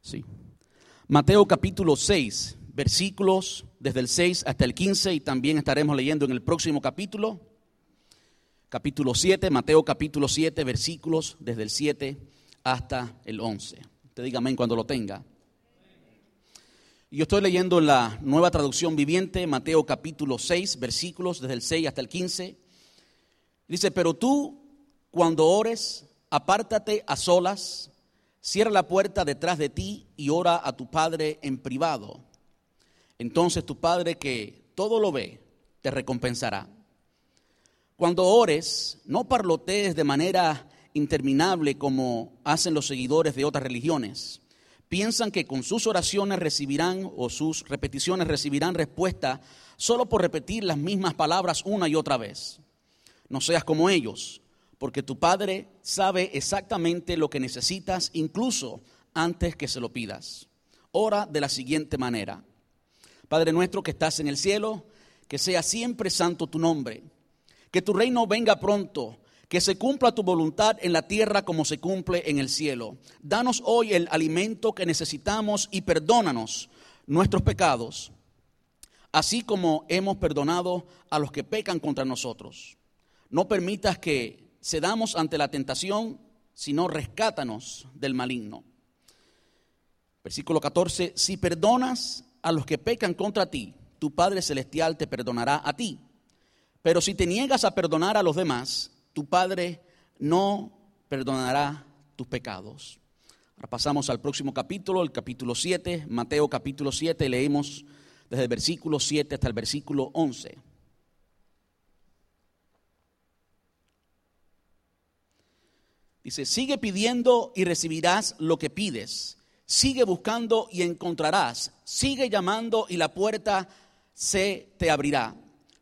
Sí. Mateo capítulo 6, versículos desde el 6 hasta el 15 y también estaremos leyendo en el próximo capítulo, capítulo 7, Mateo capítulo 7, versículos desde el 7 hasta el 11. Usted diga amén cuando lo tenga. Yo estoy leyendo en la nueva traducción viviente, Mateo capítulo 6, versículos desde el 6 hasta el 15. Dice, pero tú cuando ores, apártate a solas, cierra la puerta detrás de ti y ora a tu Padre en privado. Entonces tu Padre que todo lo ve, te recompensará. Cuando ores, no parlotees de manera interminable como hacen los seguidores de otras religiones piensan que con sus oraciones recibirán o sus repeticiones recibirán respuesta solo por repetir las mismas palabras una y otra vez. No seas como ellos, porque tu Padre sabe exactamente lo que necesitas incluso antes que se lo pidas. Ora de la siguiente manera. Padre nuestro que estás en el cielo, que sea siempre santo tu nombre, que tu reino venga pronto que se cumpla tu voluntad en la tierra como se cumple en el cielo. Danos hoy el alimento que necesitamos y perdónanos nuestros pecados, así como hemos perdonado a los que pecan contra nosotros. No permitas que cedamos ante la tentación, sino rescátanos del maligno. Versículo 14, si perdonas a los que pecan contra ti, tu Padre Celestial te perdonará a ti. Pero si te niegas a perdonar a los demás, tu Padre no perdonará tus pecados. Ahora pasamos al próximo capítulo, el capítulo 7, Mateo capítulo 7, leemos desde el versículo 7 hasta el versículo 11. Dice, sigue pidiendo y recibirás lo que pides. Sigue buscando y encontrarás. Sigue llamando y la puerta se te abrirá.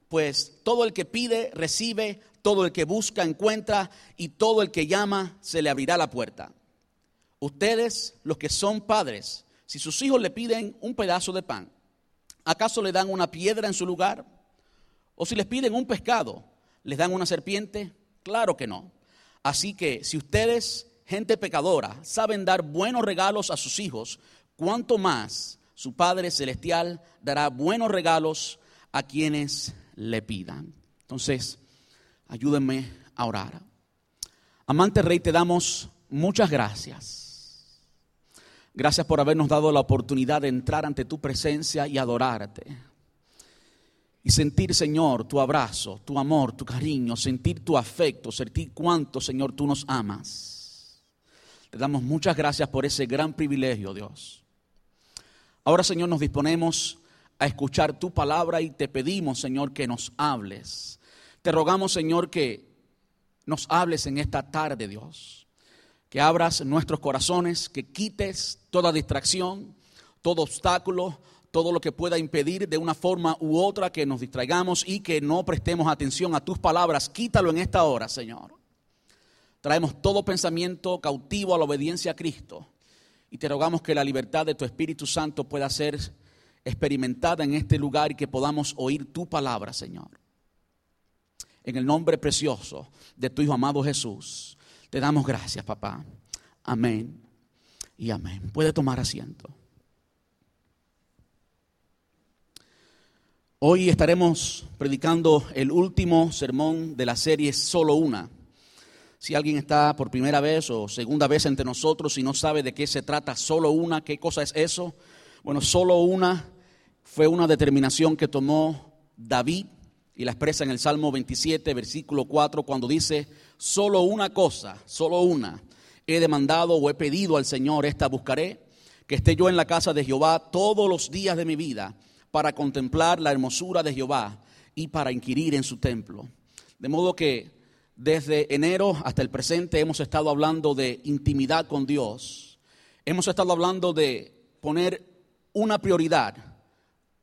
Pues todo el que pide, recibe, todo el que busca encuentra y todo el que llama se le abrirá la puerta. Ustedes, los que son padres, si sus hijos le piden un pedazo de pan, ¿acaso le dan una piedra en su lugar? ¿O si les piden un pescado, les dan una serpiente? Claro que no. Así que si ustedes, gente pecadora, saben dar buenos regalos a sus hijos, ¿cuánto más su Padre Celestial dará buenos regalos a quienes le pidan? Entonces, Ayúdenme a orar. Amante Rey, te damos muchas gracias. Gracias por habernos dado la oportunidad de entrar ante tu presencia y adorarte. Y sentir, Señor, tu abrazo, tu amor, tu cariño, sentir tu afecto, sentir cuánto, Señor, tú nos amas. Te damos muchas gracias por ese gran privilegio, Dios. Ahora, Señor, nos disponemos a escuchar tu palabra y te pedimos, Señor, que nos hables te rogamos, Señor, que nos hables en esta tarde, Dios. Que abras nuestros corazones, que quites toda distracción, todo obstáculo, todo lo que pueda impedir de una forma u otra que nos distraigamos y que no prestemos atención a tus palabras. Quítalo en esta hora, Señor. Traemos todo pensamiento cautivo a la obediencia a Cristo y te rogamos que la libertad de tu Espíritu Santo pueda ser experimentada en este lugar y que podamos oír tu palabra, Señor en el nombre precioso de tu Hijo amado Jesús. Te damos gracias, papá. Amén y amén. Puede tomar asiento. Hoy estaremos predicando el último sermón de la serie Solo una. Si alguien está por primera vez o segunda vez entre nosotros y no sabe de qué se trata solo una, qué cosa es eso, bueno, solo una fue una determinación que tomó David y la expresa en el Salmo 27, versículo 4, cuando dice, solo una cosa, solo una, he demandado o he pedido al Señor, esta buscaré, que esté yo en la casa de Jehová todos los días de mi vida, para contemplar la hermosura de Jehová y para inquirir en su templo. De modo que desde enero hasta el presente hemos estado hablando de intimidad con Dios, hemos estado hablando de poner una prioridad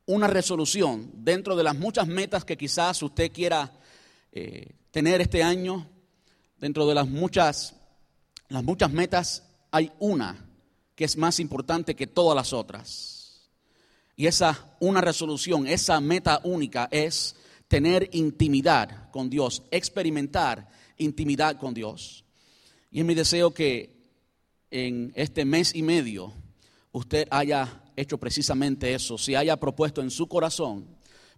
una resolución dentro de las muchas metas que quizás usted quiera eh, tener este año, dentro de las muchas, las muchas metas hay una que es más importante que todas las otras. Y esa una resolución, esa meta única es tener intimidad con Dios, experimentar intimidad con Dios. Y es mi deseo que en este mes y medio usted haya hecho precisamente eso, si haya propuesto en su corazón,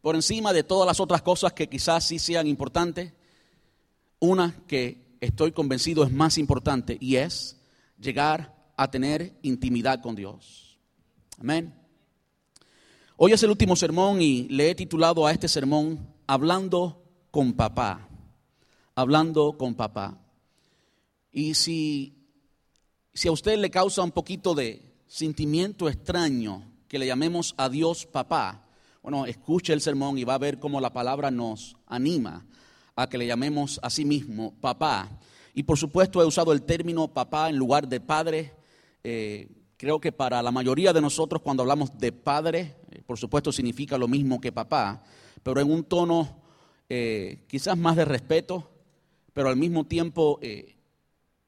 por encima de todas las otras cosas que quizás sí sean importantes, una que estoy convencido es más importante y es llegar a tener intimidad con Dios. Amén. Hoy es el último sermón y le he titulado a este sermón Hablando con papá. Hablando con papá. Y si, si a usted le causa un poquito de sentimiento extraño que le llamemos a Dios papá, bueno, escuche el sermón y va a ver cómo la palabra nos anima a que le llamemos a sí mismo papá. Y por supuesto he usado el término papá en lugar de padre. Eh, creo que para la mayoría de nosotros cuando hablamos de padre, eh, por supuesto significa lo mismo que papá, pero en un tono eh, quizás más de respeto, pero al mismo tiempo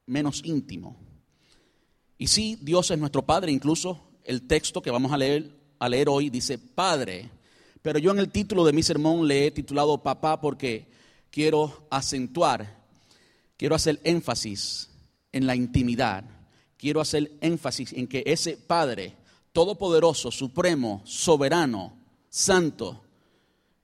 menos íntimo. Y sí, Dios es nuestro Padre, incluso el texto que vamos a leer hoy dice Padre, pero yo en el título de mi sermón le he titulado Papá porque quiero acentuar, quiero hacer énfasis en la intimidad, quiero hacer énfasis en que ese Padre todopoderoso, supremo, soberano, santo,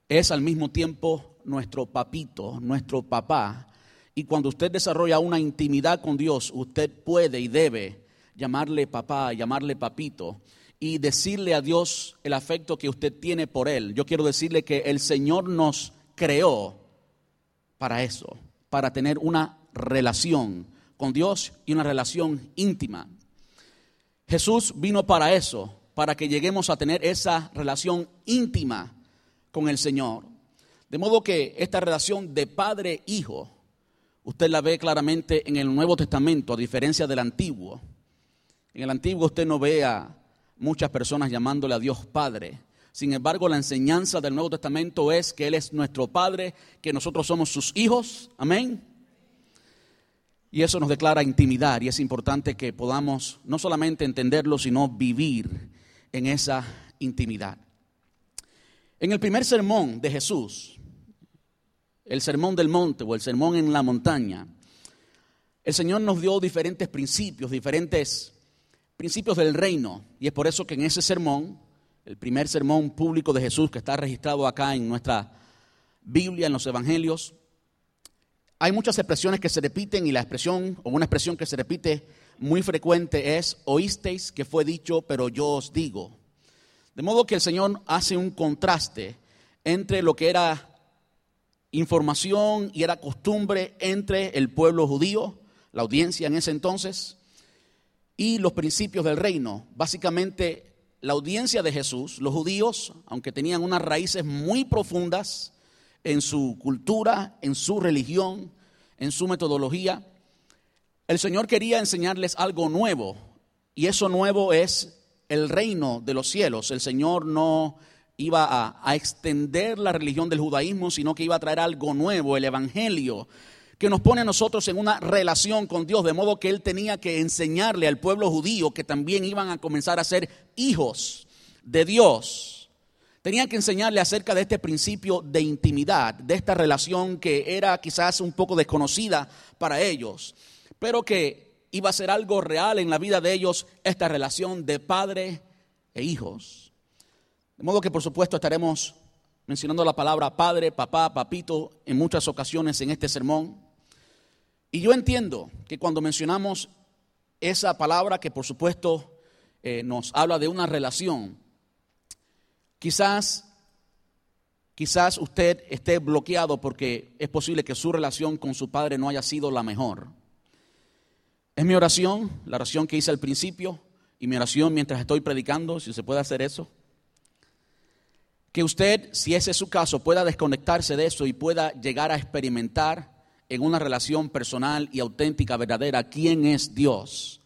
es al mismo tiempo nuestro papito, nuestro papá. Y cuando usted desarrolla una intimidad con Dios, usted puede y debe llamarle papá, llamarle papito y decirle a Dios el afecto que usted tiene por Él. Yo quiero decirle que el Señor nos creó para eso, para tener una relación con Dios y una relación íntima. Jesús vino para eso, para que lleguemos a tener esa relación íntima con el Señor. De modo que esta relación de padre-hijo, usted la ve claramente en el Nuevo Testamento, a diferencia del Antiguo. En el antiguo usted no ve a muchas personas llamándole a Dios Padre. Sin embargo, la enseñanza del Nuevo Testamento es que Él es nuestro Padre, que nosotros somos sus hijos. Amén. Y eso nos declara intimidad y es importante que podamos no solamente entenderlo, sino vivir en esa intimidad. En el primer sermón de Jesús, el sermón del monte o el sermón en la montaña, el Señor nos dio diferentes principios, diferentes principios del reino. Y es por eso que en ese sermón, el primer sermón público de Jesús que está registrado acá en nuestra Biblia, en los Evangelios, hay muchas expresiones que se repiten y la expresión o una expresión que se repite muy frecuente es, oísteis que fue dicho, pero yo os digo. De modo que el Señor hace un contraste entre lo que era información y era costumbre entre el pueblo judío, la audiencia en ese entonces, y los principios del reino. Básicamente, la audiencia de Jesús, los judíos, aunque tenían unas raíces muy profundas en su cultura, en su religión, en su metodología, el Señor quería enseñarles algo nuevo. Y eso nuevo es el reino de los cielos. El Señor no iba a, extender la religión del judaísmo, sino que iba a traer algo nuevo, el Evangelio, que nos pone a nosotros en una relación con Dios, de modo que Él tenía que enseñarle al pueblo judío que también iban a comenzar a ser hijos de Dios. Tenía que enseñarle acerca de este principio de intimidad, de esta relación que era quizás un poco desconocida para ellos, pero que iba a ser algo real en la vida de ellos, esta relación de padre e hijos. De modo que por supuesto estaremos mencionando la palabra padre, papá, papito en muchas ocasiones en este sermón. Y yo entiendo que cuando mencionamos esa palabra que por supuesto eh, nos habla de una relación, quizás, quizás usted esté bloqueado porque es posible que su relación con su padre no haya sido la mejor. Es mi oración, la oración que hice al principio y mi oración mientras estoy predicando, si se puede hacer eso. Que usted, si ese es su caso, pueda desconectarse de eso y pueda llegar a experimentar en una relación personal y auténtica, verdadera, quién es Dios.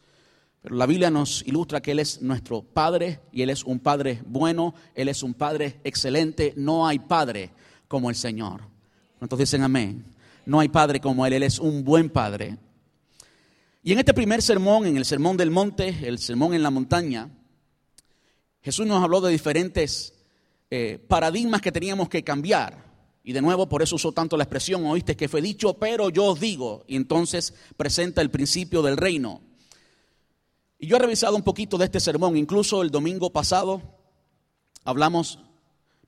Pero la Biblia nos ilustra que Él es nuestro Padre y Él es un Padre bueno, Él es un Padre excelente. No hay Padre como el Señor. Entonces dicen amén? No hay Padre como Él, Él es un buen Padre. Y en este primer sermón, en el Sermón del Monte, el Sermón en la Montaña, Jesús nos habló de diferentes eh, paradigmas que teníamos que cambiar y de nuevo, por eso usó tanto la expresión, oíste que fue dicho, pero yo os digo. Y entonces presenta el principio del reino. Y yo he revisado un poquito de este sermón, incluso el domingo pasado hablamos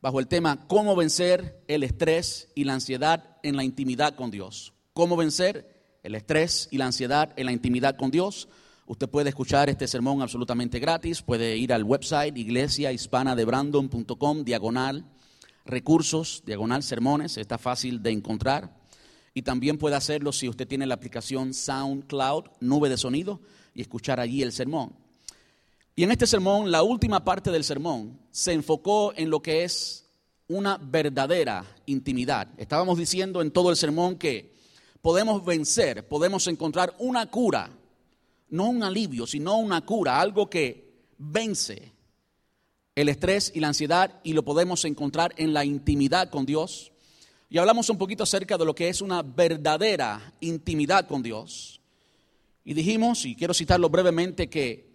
bajo el tema cómo vencer el estrés y la ansiedad en la intimidad con Dios. Cómo vencer el estrés y la ansiedad en la intimidad con Dios. Usted puede escuchar este sermón absolutamente gratis, puede ir al website iglesiahispanadebrandon.com, diagonal recursos, diagonal sermones, está fácil de encontrar. Y también puede hacerlo si usted tiene la aplicación SoundCloud, nube de sonido y escuchar allí el sermón. Y en este sermón, la última parte del sermón se enfocó en lo que es una verdadera intimidad. Estábamos diciendo en todo el sermón que podemos vencer, podemos encontrar una cura, no un alivio, sino una cura, algo que vence el estrés y la ansiedad y lo podemos encontrar en la intimidad con Dios. Y hablamos un poquito acerca de lo que es una verdadera intimidad con Dios. Y dijimos, y quiero citarlo brevemente, que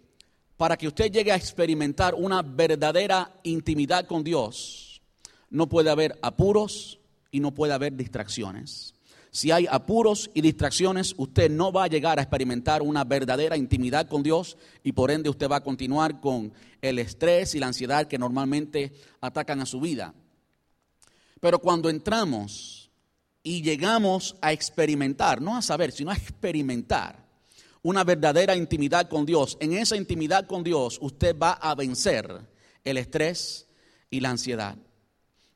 para que usted llegue a experimentar una verdadera intimidad con Dios, no puede haber apuros y no puede haber distracciones. Si hay apuros y distracciones, usted no va a llegar a experimentar una verdadera intimidad con Dios y por ende usted va a continuar con el estrés y la ansiedad que normalmente atacan a su vida. Pero cuando entramos y llegamos a experimentar, no a saber, sino a experimentar una verdadera intimidad con Dios, en esa intimidad con Dios usted va a vencer el estrés y la ansiedad.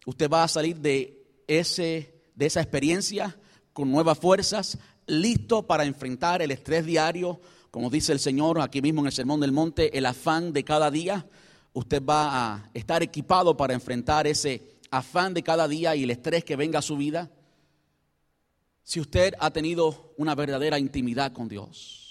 Usted va a salir de, ese, de esa experiencia con nuevas fuerzas, listo para enfrentar el estrés diario, como dice el Señor aquí mismo en el Sermón del Monte, el afán de cada día. Usted va a estar equipado para enfrentar ese afán de cada día y el estrés que venga a su vida. Si usted ha tenido una verdadera intimidad con Dios.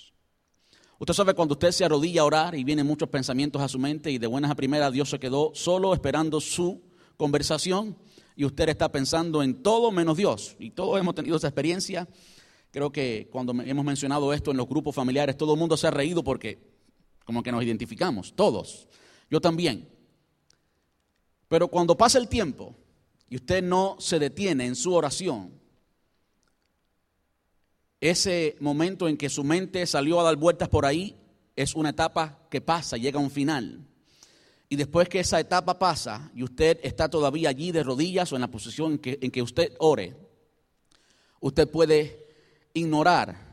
Usted sabe cuando usted se arrodilla a orar y vienen muchos pensamientos a su mente y de buenas a primeras Dios se quedó solo esperando su conversación y usted está pensando en todo menos Dios. Y todos hemos tenido esa experiencia. Creo que cuando hemos mencionado esto en los grupos familiares, todo el mundo se ha reído porque como que nos identificamos, todos. Yo también. Pero cuando pasa el tiempo y usted no se detiene en su oración, ese momento en que su mente salió a dar vueltas por ahí es una etapa que pasa, llega a un final. Y después que esa etapa pasa y usted está todavía allí de rodillas o en la posición en que, en que usted ore, usted puede ignorar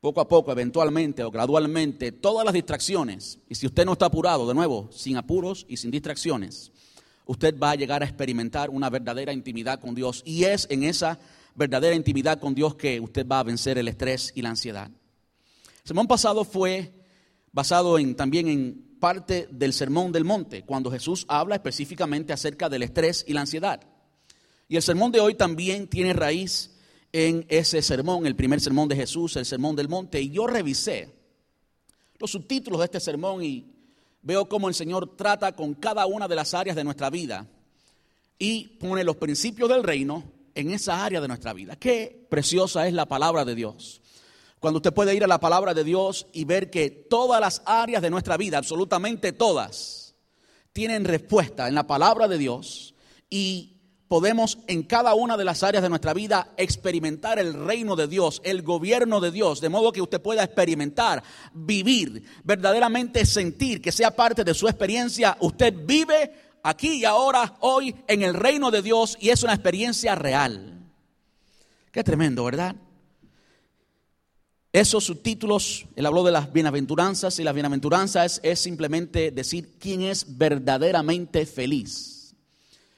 poco a poco, eventualmente o gradualmente, todas las distracciones. Y si usted no está apurado, de nuevo, sin apuros y sin distracciones, usted va a llegar a experimentar una verdadera intimidad con Dios. Y es en esa verdadera intimidad con Dios que usted va a vencer el estrés y la ansiedad. El sermón pasado fue basado en, también en parte del sermón del monte, cuando Jesús habla específicamente acerca del estrés y la ansiedad. Y el sermón de hoy también tiene raíz en ese sermón, el primer sermón de Jesús, el sermón del monte. Y yo revisé los subtítulos de este sermón y veo cómo el Señor trata con cada una de las áreas de nuestra vida y pone los principios del reino en esa área de nuestra vida. Qué preciosa es la palabra de Dios. Cuando usted puede ir a la palabra de Dios y ver que todas las áreas de nuestra vida, absolutamente todas, tienen respuesta en la palabra de Dios y podemos en cada una de las áreas de nuestra vida experimentar el reino de Dios, el gobierno de Dios, de modo que usted pueda experimentar, vivir, verdaderamente sentir que sea parte de su experiencia, usted vive aquí y ahora, hoy, en el reino de Dios y es una experiencia real. Qué tremendo, ¿verdad? Esos subtítulos, él habló de las bienaventuranzas y las bienaventuranzas es, simplemente decir quién es verdaderamente feliz.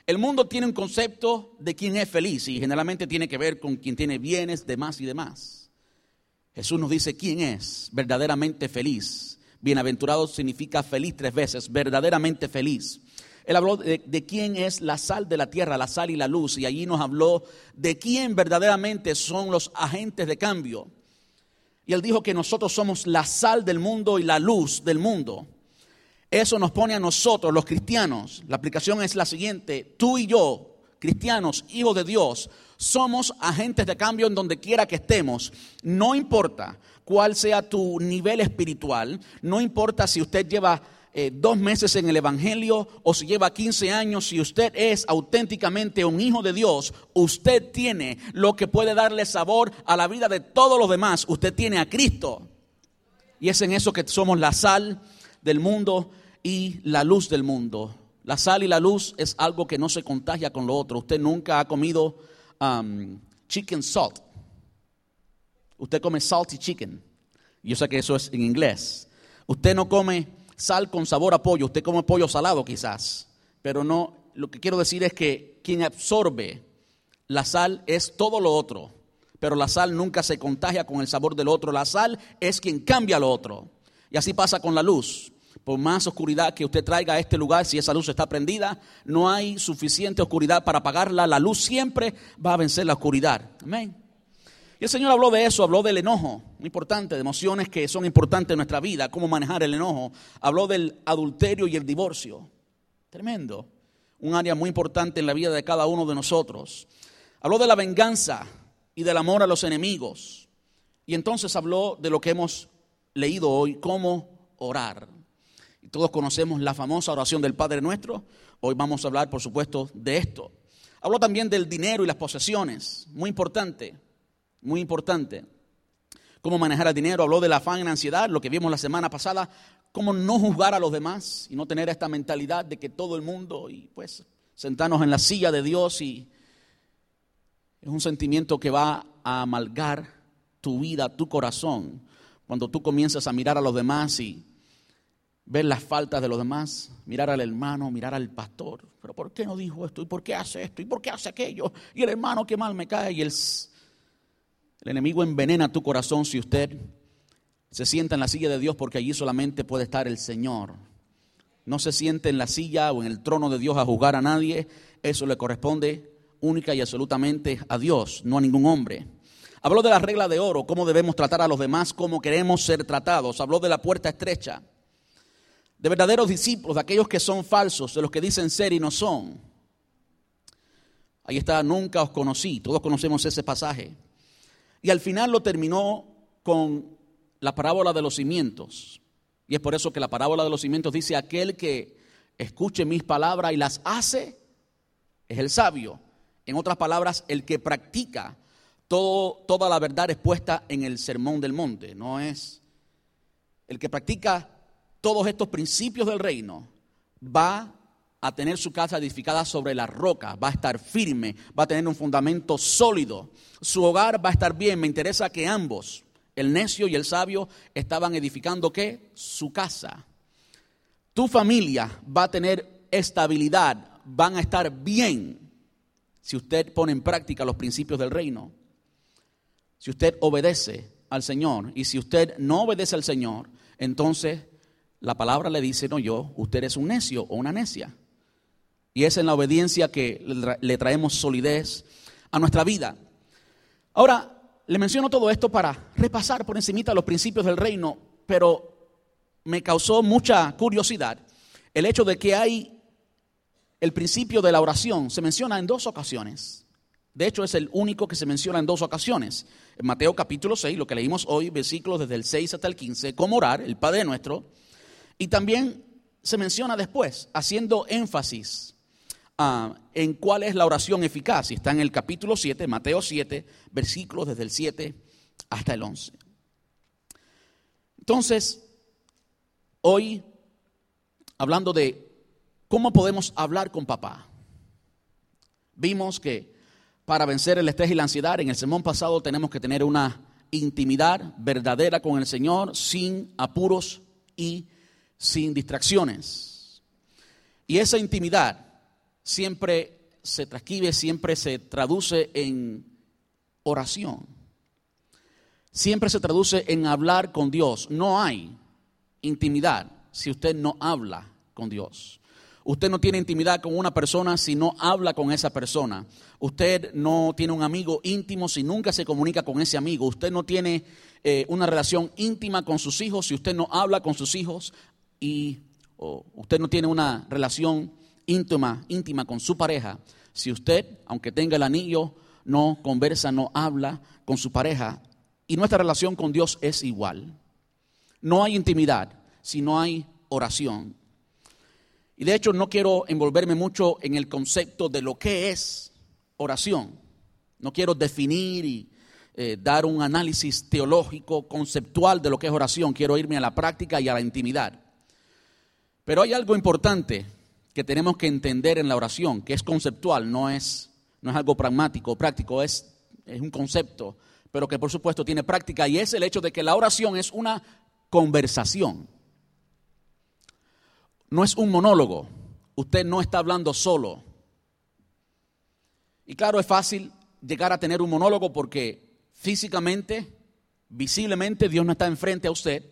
El mundo tiene un concepto de quién es feliz y generalmente tiene que ver con quien tiene bienes, demás y demás. Jesús nos dice quién es verdaderamente feliz. Bienaventurado significa feliz tres veces, verdaderamente feliz. Él habló de, quién es la sal de la tierra, la sal y la luz, y allí nos habló de quién verdaderamente son los agentes de cambio. Y él dijo que nosotros somos la sal del mundo y la luz del mundo. Eso nos pone a nosotros, los cristianos. La aplicación es la siguiente. Tú y yo, cristianos, hijos de Dios, somos agentes de cambio en donde quiera que estemos. No importa cuál sea tu nivel espiritual, no importa si usted lleva eh, dos meses en el Evangelio o si lleva 15 años, si usted es auténticamente un hijo de Dios, usted tiene lo que puede darle sabor a la vida de todos los demás. Usted tiene a Cristo. Y es en eso que somos la sal del mundo y la luz del mundo. La sal y la luz es algo que no se contagia con lo otro. Usted nunca ha comido um, chicken salt. Usted come salty chicken. Yo sé que eso es en inglés. Usted no come sal con sabor a pollo. Usted come pollo salado quizás. Pero no, lo que quiero decir es que quien absorbe la sal es todo lo otro. Pero la sal nunca se contagia con el sabor del otro. La sal es quien cambia lo otro. Y así pasa con la luz. Por más oscuridad que usted traiga a este lugar, si esa luz está prendida, no hay suficiente oscuridad para apagarla. La luz siempre va a vencer la oscuridad. Amén. Y el Señor habló de eso, habló del enojo, muy importante, de emociones que son importantes en nuestra vida, cómo manejar el enojo. Habló del adulterio y el divorcio. Tremendo. Un área muy importante en la vida de cada uno de nosotros. Habló de la venganza y del amor a los enemigos. Y entonces habló de lo que hemos leído hoy, cómo orar. Todos conocemos la famosa oración del Padre Nuestro. Hoy vamos a hablar, por supuesto, de esto. Habló también del dinero y las posesiones, muy importante, muy importante. Cómo manejar el dinero, habló del afán y la ansiedad, lo que vimos la semana pasada, cómo no juzgar a los demás y no tener esta mentalidad de que todo el mundo, y pues sentarnos en la silla de Dios y es un sentimiento que va a amalgar tu vida, tu corazón, cuando tú comienzas a mirar a los demás y ver las faltas de los demás, mirar al hermano, mirar al pastor. Pero ¿por qué no dijo esto? ¿Y por qué hace esto? ¿Y por qué hace aquello? Y el hermano que mal me cae. Y el, el enemigo envenena tu corazón si usted se sienta en la silla de Dios porque allí solamente puede estar el Señor. No se siente en la silla o en el trono de Dios a juzgar a nadie. Eso le corresponde única y absolutamente a Dios, no a ningún hombre. Habló de la regla de oro, cómo debemos tratar a los demás, cómo queremos ser tratados. Habló de la puerta estrecha de verdaderos discípulos, de aquellos que son falsos, de los que dicen ser y no son. Ahí está, nunca os conocí, todos conocemos ese pasaje. Y al final lo terminó con la parábola de los cimientos. Y es por eso que la parábola de los cimientos dice, aquel que escuche mis palabras y las hace, es el sabio. En otras palabras, el que practica todo, toda la verdad expuesta en el sermón del monte, no es el que practica todos estos principios del reino, va a tener su casa edificada sobre la roca, va a estar firme, va a tener un fundamento sólido, su hogar va a estar bien. Me interesa que ambos, el necio y el sabio, estaban edificando qué? Su casa. Tu familia va a tener estabilidad, van a estar bien si usted pone en práctica los principios del reino. Si usted obedece al Señor y si usted no obedece al Señor, entonces la palabra le dice, no yo, usted es un necio o una necia. Y es en la obediencia que le traemos solidez a nuestra vida. Ahora, le menciono todo esto para repasar por encimita los principios del reino, pero me causó mucha curiosidad el hecho de que hay el principio de la oración, se menciona en dos ocasiones. De hecho, es el único que se menciona en dos ocasiones. En Mateo capítulo 6, lo que leímos hoy, versículos desde el 6 hasta el 15, cómo orar, el Padre nuestro, y también se menciona después, haciendo énfasis ah, en cuál es la oración eficaz. Y está en el capítulo 7, Mateo 7, versículos desde el 7 hasta el 11. Entonces, hoy, hablando de cómo podemos hablar con papá, vimos que para vencer el estrés y la ansiedad, en el sermón pasado tenemos que tener una intimidad verdadera con el Señor sin apuros y sin distracciones. Y esa intimidad siempre se transcribe, siempre se traduce en oración. Siempre se traduce en hablar con Dios. No hay intimidad si usted no habla con Dios. Usted no tiene intimidad con una persona si no habla con esa persona. Usted no tiene un amigo íntimo si nunca se comunica con ese amigo. Usted no tiene eh, una relación íntima con sus hijos si usted no habla con sus hijos y usted no tiene una relación íntima, íntima con su pareja, si usted, aunque tenga el anillo, no conversa, no habla con su pareja, y nuestra relación con Dios es igual. No hay intimidad si no hay oración. Y de hecho no quiero envolverme mucho en el concepto de lo que es oración. No quiero definir y eh, dar un análisis teológico, conceptual de lo que es oración. Quiero irme a la práctica y a la intimidad. Pero hay algo importante que tenemos que entender en la oración, que es conceptual, no es, no es algo pragmático, práctico, es, es un concepto, pero que por supuesto tiene práctica y es el hecho de que la oración es una conversación. No es un monólogo. Usted no está hablando solo. Y claro, es fácil llegar a tener un monólogo porque físicamente, visiblemente, Dios no está enfrente a usted.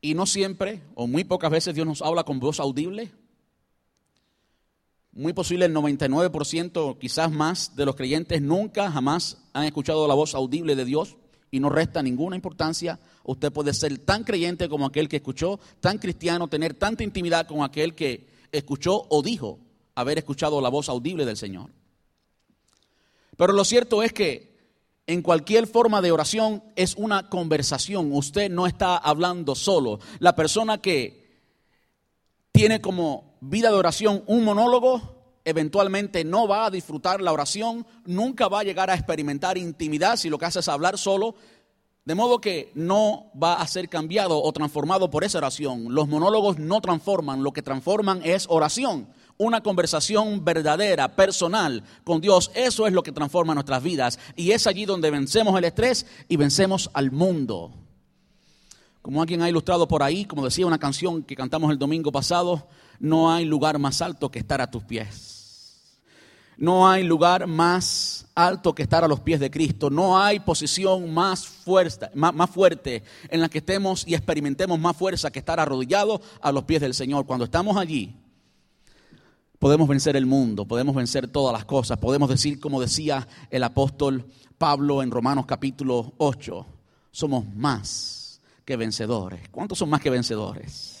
Y no siempre, o muy pocas veces, Dios nos habla con voz audible. Muy posible el 99%, quizás más, de los creyentes nunca, jamás han escuchado la voz audible de Dios y no resta ninguna importancia. Usted puede ser tan creyente como aquel que escuchó, tan cristiano, tener tanta intimidad con aquel que escuchó o dijo haber escuchado la voz audible del Señor. Pero lo cierto es que en cualquier forma de oración es una conversación. Usted no está hablando solo. La persona que tiene como vida de oración un monólogo, eventualmente no va a disfrutar la oración, nunca va a llegar a experimentar intimidad si lo que hace es hablar solo. De modo que no va a ser cambiado o transformado por esa oración. Los monólogos no transforman, lo que transforman es oración una conversación verdadera, personal con Dios. Eso es lo que transforma nuestras vidas. Y es allí donde vencemos el estrés y vencemos al mundo. Como alguien ha ilustrado por ahí, como decía una canción que cantamos el domingo pasado, no hay lugar más alto que estar a tus pies. No hay lugar más alto que estar a los pies de Cristo. No hay posición más, fuerza, más, fuerte en la que estemos y experimentemos más fuerza que estar arrodillados a los pies del Señor. Cuando estamos allí, podemos vencer el mundo, podemos vencer todas las cosas, podemos decir como decía el apóstol Pablo en Romanos capítulo 8, somos más que vencedores. ¿Cuántos son más que vencedores?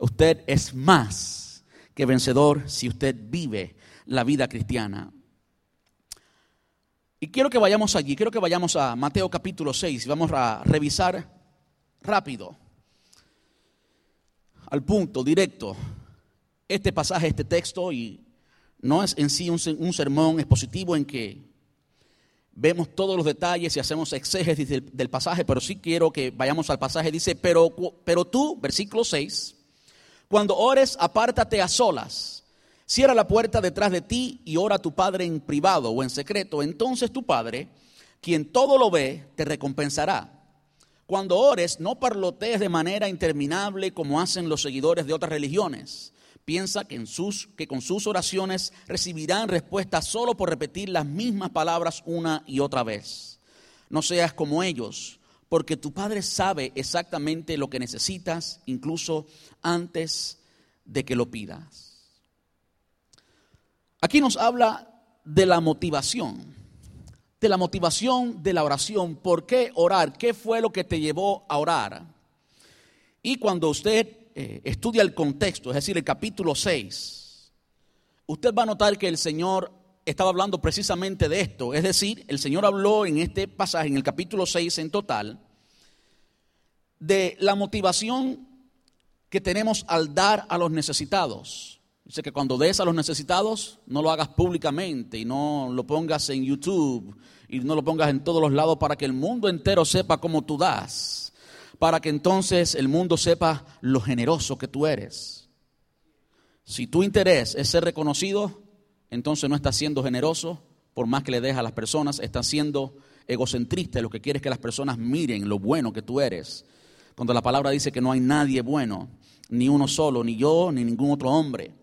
Usted es más que vencedor si usted vive la vida cristiana. Y quiero que vayamos allí, quiero que vayamos a Mateo capítulo 6 y vamos a revisar rápido, al punto, directo, este pasaje, este texto, y no es en sí un, sermón expositivo en que vemos todos los detalles y hacemos exégesis del, pasaje, pero sí quiero que vayamos al pasaje. Dice, pero, pero tú, versículo 6, cuando ores, apártate a solas, cierra la puerta detrás de ti y ora a tu Padre en privado o en secreto. Entonces tu Padre, quien todo lo ve, te recompensará. Cuando ores, no parlotees de manera interminable como hacen los seguidores de otras religiones piensa que, en sus, que con sus oraciones recibirán respuesta solo por repetir las mismas palabras una y otra vez. No seas como ellos, porque tu Padre sabe exactamente lo que necesitas, incluso antes de que lo pidas. Aquí nos habla de la motivación, de la motivación de la oración. ¿Por qué orar? ¿Qué fue lo que te llevó a orar? Y cuando usted eh, estudia el contexto, es decir, el capítulo 6, usted va a notar que el Señor estaba hablando precisamente de esto. Es decir, el Señor habló en este pasaje, en el capítulo 6 en total, de la motivación que tenemos al dar a los necesitados. Dice que cuando des a los necesitados, no lo hagas públicamente y no lo pongas en YouTube y no lo pongas en todos los lados para que el mundo entero sepa cómo tú das para que entonces el mundo sepa lo generoso que tú eres. Si tu interés es ser reconocido, entonces no estás siendo generoso, por más que le dejes a las personas, estás siendo egocentrista, lo que quieres es que las personas miren lo bueno que tú eres. Cuando la palabra dice que no hay nadie bueno, ni uno solo, ni yo, ni ningún otro hombre.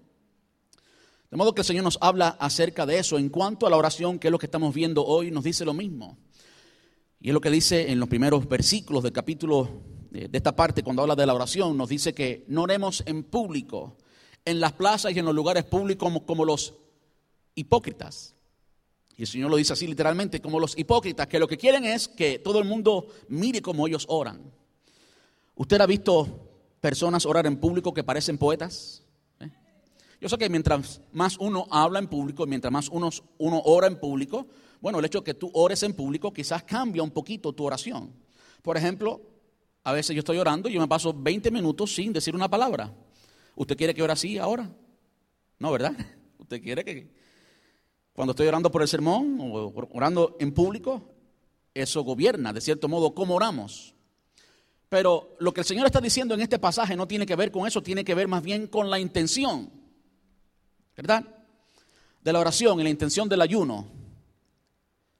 De modo que el Señor nos habla acerca de eso. En cuanto a la oración, que es lo que estamos viendo hoy, nos dice lo mismo. Y es lo que dice en los primeros versículos del capítulo eh, de esta parte, cuando habla de la oración, nos dice que no oremos en público, en las plazas y en los lugares públicos como, los hipócritas. Y el Señor lo dice así literalmente, como los hipócritas, que lo que quieren es que todo el mundo mire cómo ellos oran. ¿Usted ha visto personas orar en público que parecen poetas? ¿Eh? Yo sé que mientras más uno habla en público, mientras más uno, uno ora en público, bueno, el hecho de que tú ores en público quizás cambia un poquito tu oración. Por ejemplo, a veces yo estoy orando y yo me paso 20 minutos sin decir una palabra. ¿Usted quiere que ore así ahora? No, ¿verdad? ¿Usted quiere que cuando estoy orando por el sermón o orando en público, eso gobierna, de cierto modo, cómo oramos. Pero lo que el Señor está diciendo en este pasaje no tiene que ver con eso, tiene que ver más bien con la intención, ¿verdad? De la oración y la intención del ayuno.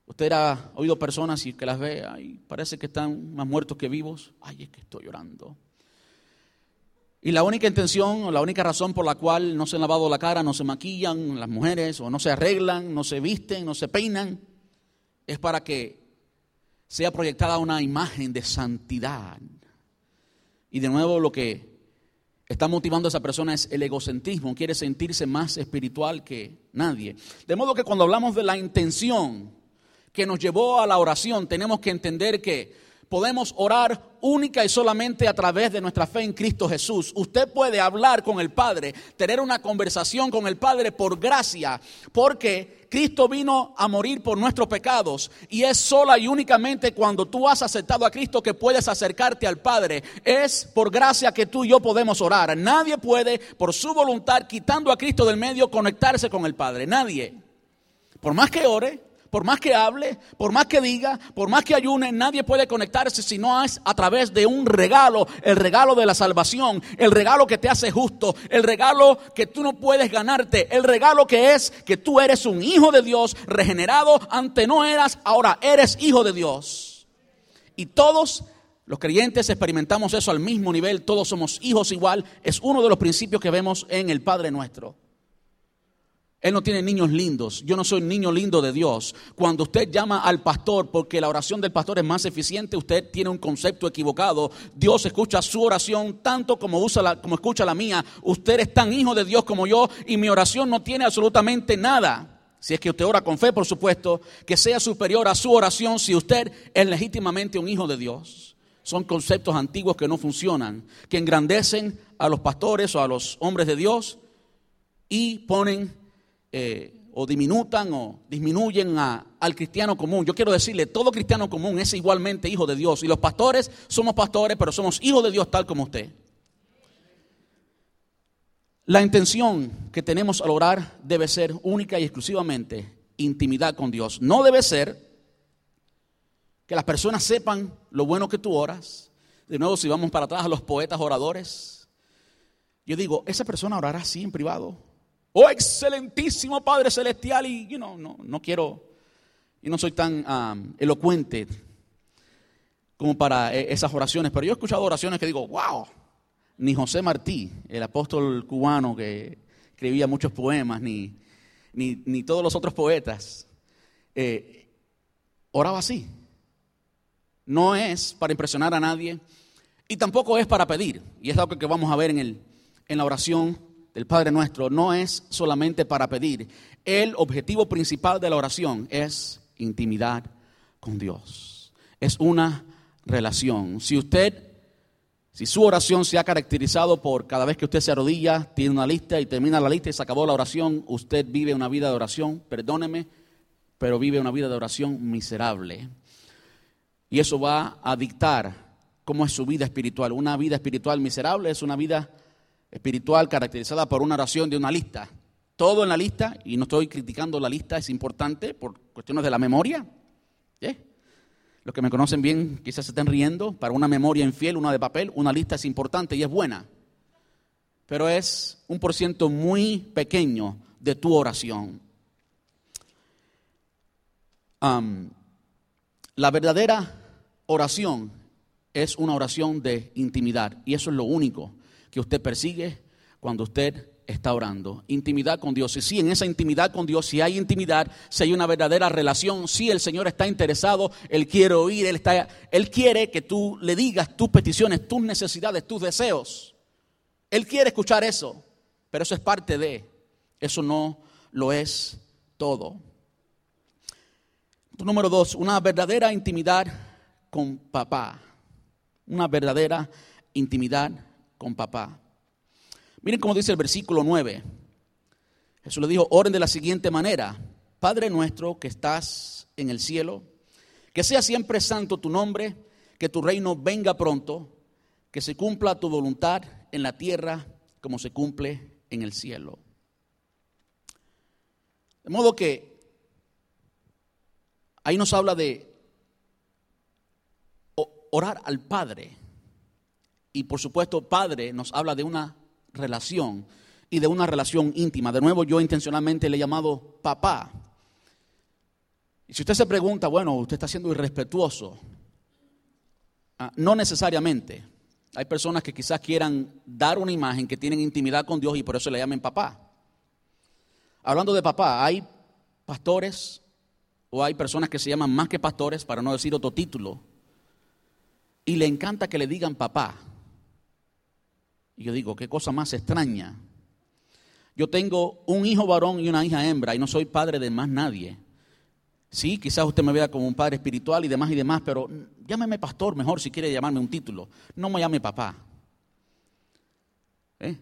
Usted ha oído personas y que las ve, ay, parece que están más muertos que vivos. Ay, es que estoy llorando. Y la única intención o la única razón por la cual no se han lavado la cara, no se maquillan las mujeres o no se arreglan, no se visten, no se peinan, es para que sea proyectada una imagen de santidad. Y de nuevo lo que está motivando a esa persona es el egocentrismo, quiere sentirse más espiritual que nadie. De modo que cuando hablamos de la intención que nos llevó a la oración, tenemos que entender que podemos orar única y solamente a través de nuestra fe en Cristo Jesús. Usted puede hablar con el Padre, tener una conversación con el Padre por gracia, porque Cristo vino a morir por nuestros pecados y es sola y únicamente cuando tú has aceptado a Cristo que puedes acercarte al Padre. Es por gracia que tú y yo podemos orar. Nadie puede, por su voluntad, quitando a Cristo del medio, conectarse con el Padre. Nadie. Por más que ore, por más que hable, por más que diga, por más que ayune, nadie puede conectarse si no es a través de un regalo, el regalo de la salvación, el regalo que te hace justo, el regalo que tú no puedes ganarte, el regalo que es que tú eres un hijo de Dios, regenerado, antes no eras, ahora eres hijo de Dios. Y todos los creyentes experimentamos eso al mismo nivel, todos somos hijos igual, es uno de los principios que vemos en el Padre nuestro. Él no tiene niños lindos. Yo no soy niño lindo de Dios. Cuando usted llama al pastor porque la oración del pastor es más eficiente, usted tiene un concepto equivocado. Dios escucha su oración tanto como, usa la, como escucha la mía. Usted es tan hijo de Dios como yo y mi oración no tiene absolutamente nada. Si es que usted ora con fe, por supuesto, que sea superior a su oración si usted es legítimamente un hijo de Dios. Son conceptos antiguos que no funcionan, que engrandecen a los pastores o a los hombres de Dios y ponen eh, o diminutan o disminuyen al cristiano común. Yo quiero decirle, todo cristiano común es igualmente hijo de Dios. Y los pastores somos pastores, pero somos hijos de Dios tal como usted. La intención que tenemos al orar debe ser única y exclusivamente intimidad con Dios. No debe ser que las personas sepan lo bueno que tú oras. De nuevo, si vamos para atrás a los poetas oradores, yo digo, esa persona orará así en privado oh excelentísimo Padre Celestial, y you know, no, no quiero, yo no soy tan um, elocuente como para eh, esas oraciones, pero yo he escuchado oraciones que digo, wow, ni José Martí, el apóstol cubano que escribía muchos poemas, ni, ni, todos los otros poetas, eh, oraba así. No es para impresionar a nadie y tampoco es para pedir. Y es algo que vamos a ver en, el, en la oración el Padre Nuestro no es solamente para pedir. El objetivo principal de la oración es intimidad con Dios. Es una relación. Si usted, si su oración se ha caracterizado por cada vez que usted se arrodilla, tiene una lista y termina la lista y se acabó la oración, usted vive una vida de oración, perdóneme, pero vive una vida de oración miserable. Y eso va a dictar cómo es su vida espiritual. Una vida espiritual miserable es una vida espiritual caracterizada por una oración de una lista. Todo en la lista, y no estoy criticando la lista, es importante por cuestiones de la memoria. Los que me conocen bien quizás se estén riendo. Para una memoria infiel, una de papel, una lista es importante y es buena. Pero es un por ciento muy pequeño de tu oración. la verdadera oración es una oración de intimidad y eso es lo único que usted persigue cuando usted está orando. Intimidad con Dios. Y si en esa intimidad con Dios, si hay intimidad, si hay una verdadera relación, si el Señor está interesado, Él quiere oír, Él, está, Él quiere que tú le digas tus peticiones, tus necesidades, tus deseos. Él quiere escuchar eso, pero eso es parte de, eso no lo es todo. Número dos, una verdadera intimidad con papá. Una verdadera intimidad con papá. Miren cómo dice el versículo 9. Jesús le dijo, oren de la siguiente manera. Padre nuestro que estás en el cielo, que sea siempre santo tu nombre, que tu reino venga pronto, que se cumpla tu voluntad en la tierra como se cumple en el cielo. De modo que ahí nos habla de orar al Padre. Y por supuesto, Padre nos habla de una relación y de una relación íntima. De nuevo, yo intencionalmente le he llamado papá. Y si usted se pregunta, bueno, usted está siendo irrespetuoso, ah, no necesariamente. Hay personas que quizás quieran dar una imagen que tienen intimidad con Dios y por eso le llamen papá. Hablando de papá, hay pastores o hay personas que se llaman más que pastores, para no decir otro título, y le encanta que le digan papá. Y yo digo, qué cosa más extraña. Yo tengo un hijo varón y una hija hembra y no soy padre de más nadie. Sí, quizás usted me vea como un padre espiritual y demás y demás, pero llámeme pastor mejor si quiere llamarme un título. No me llame papá. ¿Eh?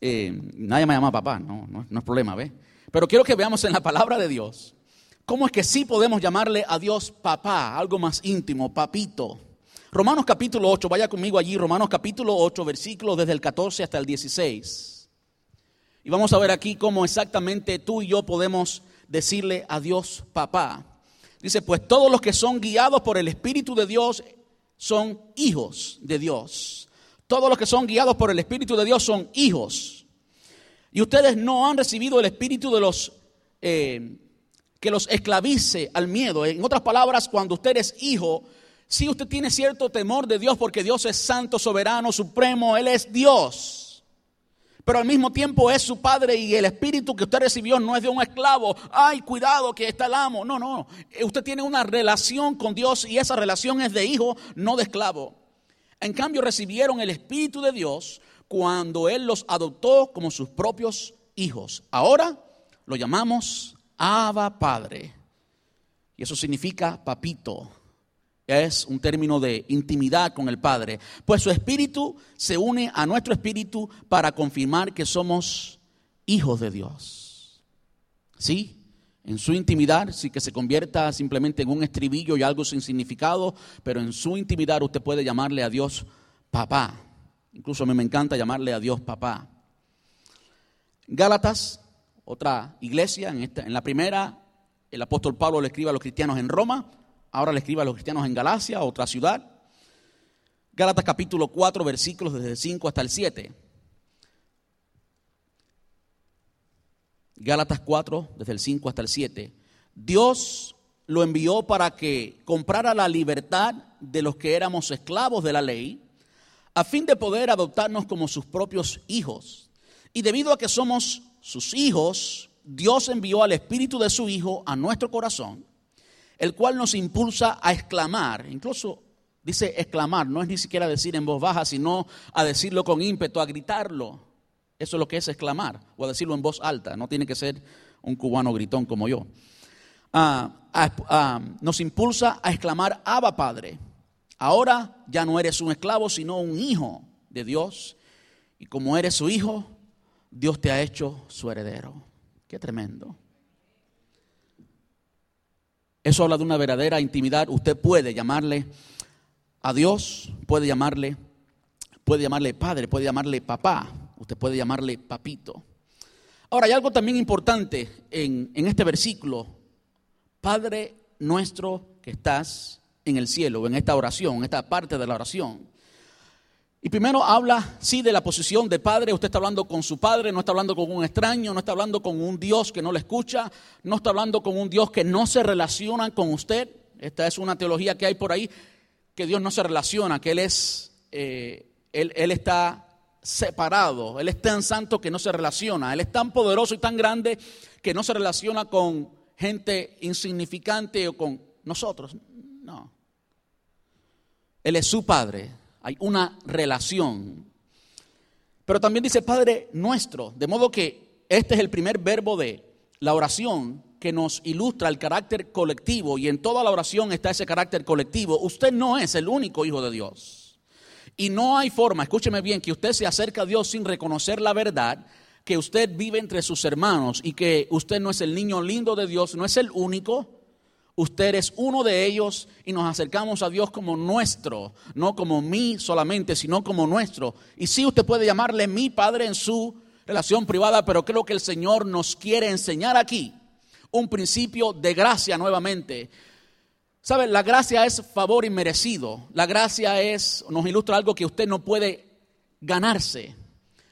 Eh, nadie me llama papá, no, no, no es problema, ¿ve? Pero quiero que veamos en la palabra de Dios cómo es que sí podemos llamarle a Dios papá, algo más íntimo, papito. Romanos capítulo 8, vaya conmigo allí, Romanos capítulo 8, versículos desde el 14 hasta el 16. Y vamos a ver aquí cómo exactamente tú y yo podemos decirle a Dios papá. Dice, pues todos los que son guiados por el Espíritu de Dios son hijos de Dios. Todos los que son guiados por el Espíritu de Dios son hijos. Y ustedes no han recibido el Espíritu de los... Eh, que los esclavice al miedo. En otras palabras, cuando usted es hijo, si usted tiene cierto temor de Dios porque Dios es santo, soberano, supremo, Él es Dios pero al mismo tiempo es su padre y el espíritu que usted recibió no es de un esclavo. Ay, cuidado que está el amo. No, no. Usted tiene una relación con Dios y esa relación es de hijo, no de esclavo. En cambio, recibieron el espíritu de Dios cuando Él los adoptó como sus propios hijos. Ahora lo llamamos Abba Padre. Y eso significa papito es un término de intimidad con el Padre, pues su espíritu se une a nuestro espíritu para confirmar que somos hijos de Dios. ¿Sí? En su intimidad, sí que se convierta simplemente en un estribillo y algo sin significado, pero en su intimidad usted puede llamarle a Dios papá. Incluso a mí me encanta llamarle a Dios papá. Gálatas, otra iglesia, en, esta, en la primera, el apóstol Pablo le escribe a los cristianos en Roma, Ahora le escribe a los cristianos en Galacia, otra ciudad. Gálatas capítulo 4, versículos desde el 5 hasta el 7. Gálatas 4, desde el 5 hasta el 7. Dios lo envió para que comprara la libertad de los que éramos esclavos de la ley, a fin de poder adoptarnos como sus propios hijos. Y debido a que somos sus hijos, Dios envió al Espíritu de su Hijo a nuestro corazón el cual nos impulsa a exclamar, incluso dice exclamar, no es ni siquiera decir en voz baja, sino a decirlo con ímpetu, a gritarlo. Eso es lo que es exclamar, o a decirlo en voz alta, no tiene que ser un cubano gritón como yo. Ah, ah, nos impulsa a exclamar, Abba Padre, ahora ya no eres un esclavo, sino un hijo de Dios, y como eres su hijo, Dios te ha hecho su heredero. Qué tremendo. Eso habla de una verdadera intimidad. Usted puede llamarle a Dios, puede llamarle, puede llamarle padre, puede llamarle papá, usted puede llamarle papito. Ahora, hay algo también importante en, en este versículo. Padre nuestro que estás en el cielo, en esta oración, en esta parte de la oración. Y primero habla, sí, de la posición de padre. Usted está hablando con su padre, no está hablando con un extraño, no está hablando con un Dios que no le escucha, no está hablando con un Dios que no se relaciona con usted. Esta es una teología que hay por ahí, que Dios no se relaciona, que Él es, eh, él, está separado, Él es tan santo que no se relaciona, Él es tan poderoso y tan grande que no se relaciona con gente insignificante o con nosotros. No. Él es su Padre, hay una relación. Pero también dice Padre nuestro, de modo que este es el primer verbo de la oración que nos ilustra el carácter colectivo y en toda la oración está ese carácter colectivo. Usted no es el único hijo de Dios. Y no hay forma, escúcheme bien, que usted se acerque a Dios sin reconocer la verdad, que usted vive entre sus hermanos y que usted no es el niño lindo de Dios, no es el único, usted es uno de ellos y nos acercamos a Dios como nuestro, no como mí solamente, sino como nuestro. Y sí, usted puede llamarle mi Padre en su relación privada, pero creo que el Señor nos quiere enseñar aquí un principio de gracia nuevamente. ¿Sabe? La gracia es favor inmerecido. La gracia es, nos ilustra algo que usted no puede ganarse.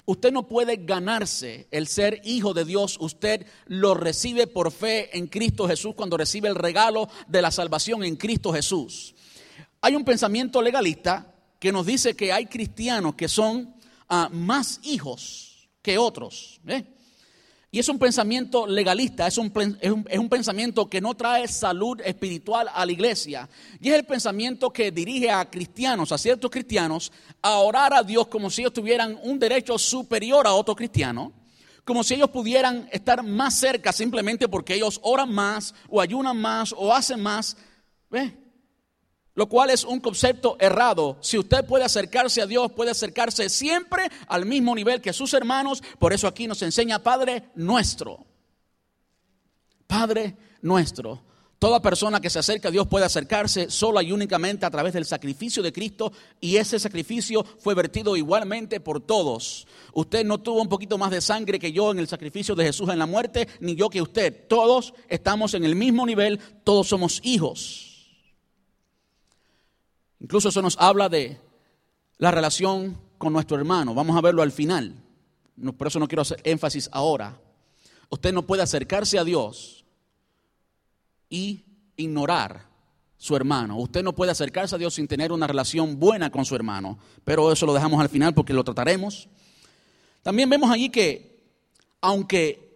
Usted no puede ganarse el ser hijo de Dios. Usted lo recibe por fe en Cristo Jesús cuando recibe el regalo de la salvación en Cristo Jesús. Hay un pensamiento legalista que nos dice que hay cristianos que son ah, más hijos que otros. ¿eh? Y es un pensamiento legalista, es un, es, un, pensamiento que no trae salud espiritual a la iglesia. Y es el pensamiento que dirige a cristianos, a ciertos cristianos, a orar a Dios como si ellos tuvieran un derecho superior a otro cristiano, como si ellos pudieran estar más cerca simplemente porque ellos oran más o ayunan más o hacen más. ¿Ves? Lo cual es un concepto errado. Si usted puede acercarse a Dios, puede acercarse siempre al mismo nivel que sus hermanos. Por eso aquí nos enseña Padre nuestro. Padre nuestro. Toda persona que se acerca a Dios puede acercarse sola y únicamente a través del sacrificio de Cristo y ese sacrificio fue vertido igualmente por todos. Usted no tuvo un poquito más de sangre que yo en el sacrificio de Jesús en la muerte, ni yo que usted. Todos estamos en el mismo nivel, todos somos hijos. Incluso eso nos habla de la relación con nuestro hermano. Vamos a verlo al final. Por eso no quiero hacer énfasis ahora. Usted no puede acercarse a Dios y ignorar su hermano. Usted no puede acercarse a Dios sin tener una relación buena con su hermano. Pero eso lo dejamos al final porque lo trataremos. También vemos allí que, aunque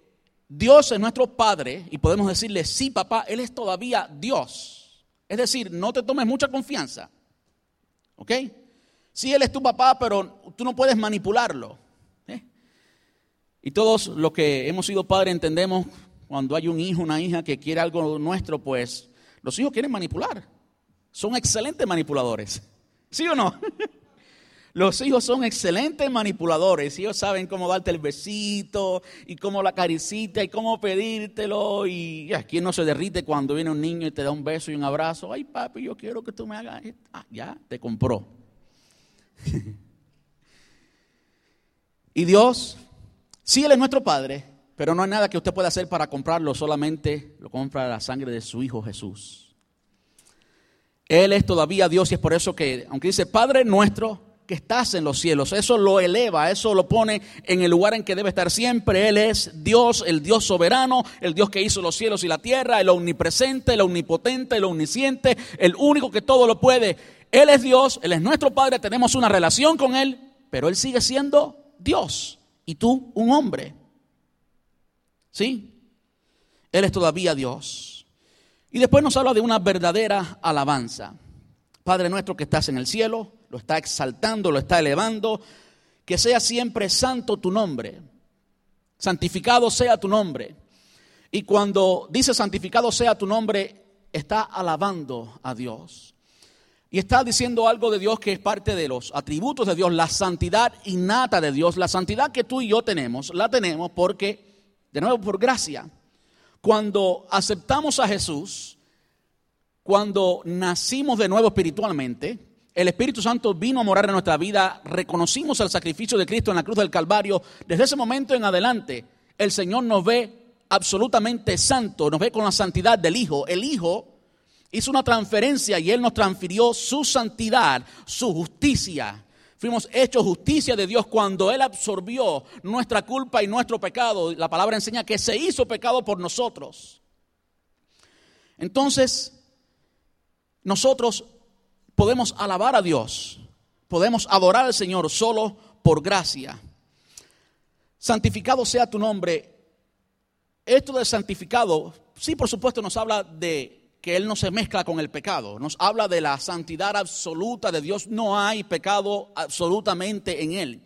Dios es nuestro Padre, y podemos decirle, sí, papá, Él es todavía Dios. Es decir, no te tomes mucha confianza. ¿Ok? Sí, él es tu papá, pero tú no puedes manipularlo. ¿eh? Y todos los que hemos sido padres entendemos cuando hay un hijo, una hija que quiere algo nuestro, pues los hijos quieren manipular. Son excelentes manipuladores. ¿Sí o no? Los hijos son excelentes manipuladores. Ellos saben cómo darte el besito y cómo la caricita y cómo pedírtelo. Y quién no se derrite cuando viene un niño y te da un beso y un abrazo. Ay, papi, yo quiero que tú me hagas. Ah, ya, te compró. y Dios, sí, Él es nuestro Padre, pero no hay nada que usted pueda hacer para comprarlo. Solamente lo compra la sangre de su Hijo Jesús. Él es todavía Dios y es por eso que, aunque dice Padre nuestro, que estás en los cielos. Eso lo eleva, eso lo pone en el lugar en que debe estar siempre. Él es Dios, el Dios soberano, el Dios que hizo los cielos y la tierra, el omnipresente, el omnipotente, el omnisciente, el único que todo lo puede. Él es Dios, Él es nuestro Padre, tenemos una relación con Él, pero Él sigue siendo Dios y tú un hombre. ¿Sí? Él es todavía Dios. Y después nos habla de una verdadera alabanza. Padre nuestro que estás en el cielo, lo está exaltando, lo está elevando. Que sea siempre santo tu nombre. Santificado sea tu nombre. Y cuando dice santificado sea tu nombre, está alabando a Dios. Y está diciendo algo de Dios que es parte de los atributos de Dios, la santidad innata de Dios, la santidad que tú y yo tenemos, la tenemos porque, de nuevo, por gracia. Cuando aceptamos a Jesús, cuando nacimos de nuevo espiritualmente, el Espíritu Santo vino a morar en nuestra vida, reconocimos el sacrificio de Cristo en la cruz del Calvario, desde ese momento en adelante el Señor nos ve absolutamente santo, nos ve con la santidad del Hijo. El Hijo hizo una transferencia y Él nos transfirió su santidad, su justicia. Fuimos hechos justicia de Dios cuando Él absorbió nuestra culpa y nuestro pecado. La palabra enseña que se hizo pecado por nosotros. Entonces, nosotros podemos alabar a Dios, podemos adorar al Señor solo por gracia. Santificado sea tu nombre. Esto de santificado, sí, por supuesto, nos habla de que Él no se mezcla con el pecado. Nos habla de la santidad absoluta de Dios. No hay pecado absolutamente en Él.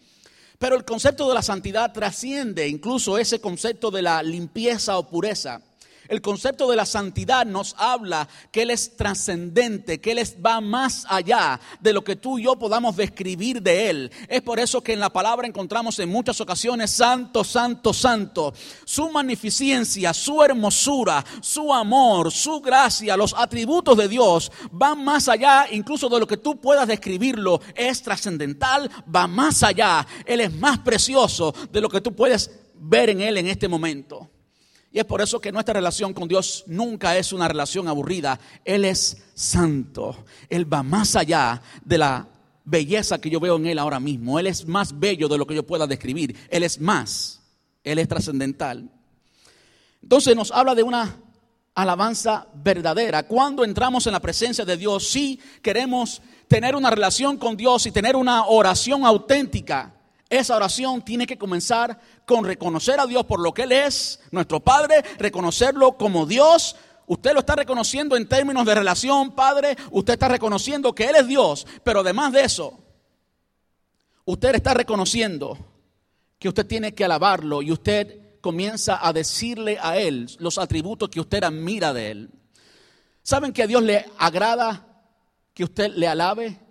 Pero el concepto de la santidad trasciende incluso ese concepto de la limpieza o pureza. El concepto de la santidad nos habla que Él es trascendente, que Él va más allá de lo que tú y yo podamos describir de Él. Es por eso que en la palabra encontramos en muchas ocasiones santo, santo, santo. Su magnificencia, su hermosura, su amor, su gracia, los atributos de Dios van más allá incluso de lo que tú puedas describirlo. Es trascendental, va más allá. Él es más precioso de lo que tú puedes ver en Él en este momento. Y es por eso que nuestra relación con Dios nunca es una relación aburrida. Él es santo. Él va más allá de la belleza que yo veo en Él ahora mismo. Él es más bello de lo que yo pueda describir. Él es más. Él es trascendental. Entonces nos habla de una alabanza verdadera. Cuando entramos en la presencia de Dios, sí queremos tener una relación con Dios y tener una oración auténtica. Esa oración tiene que comenzar con reconocer a Dios por lo que Él es, nuestro Padre, reconocerlo como Dios. Usted lo está reconociendo en términos de relación, Padre. Usted está reconociendo que Él es Dios. Pero además de eso, usted está reconociendo que usted tiene que alabarlo y usted comienza a decirle a Él los atributos que usted admira de Él. ¿Saben que a Dios le agrada que usted le alabe?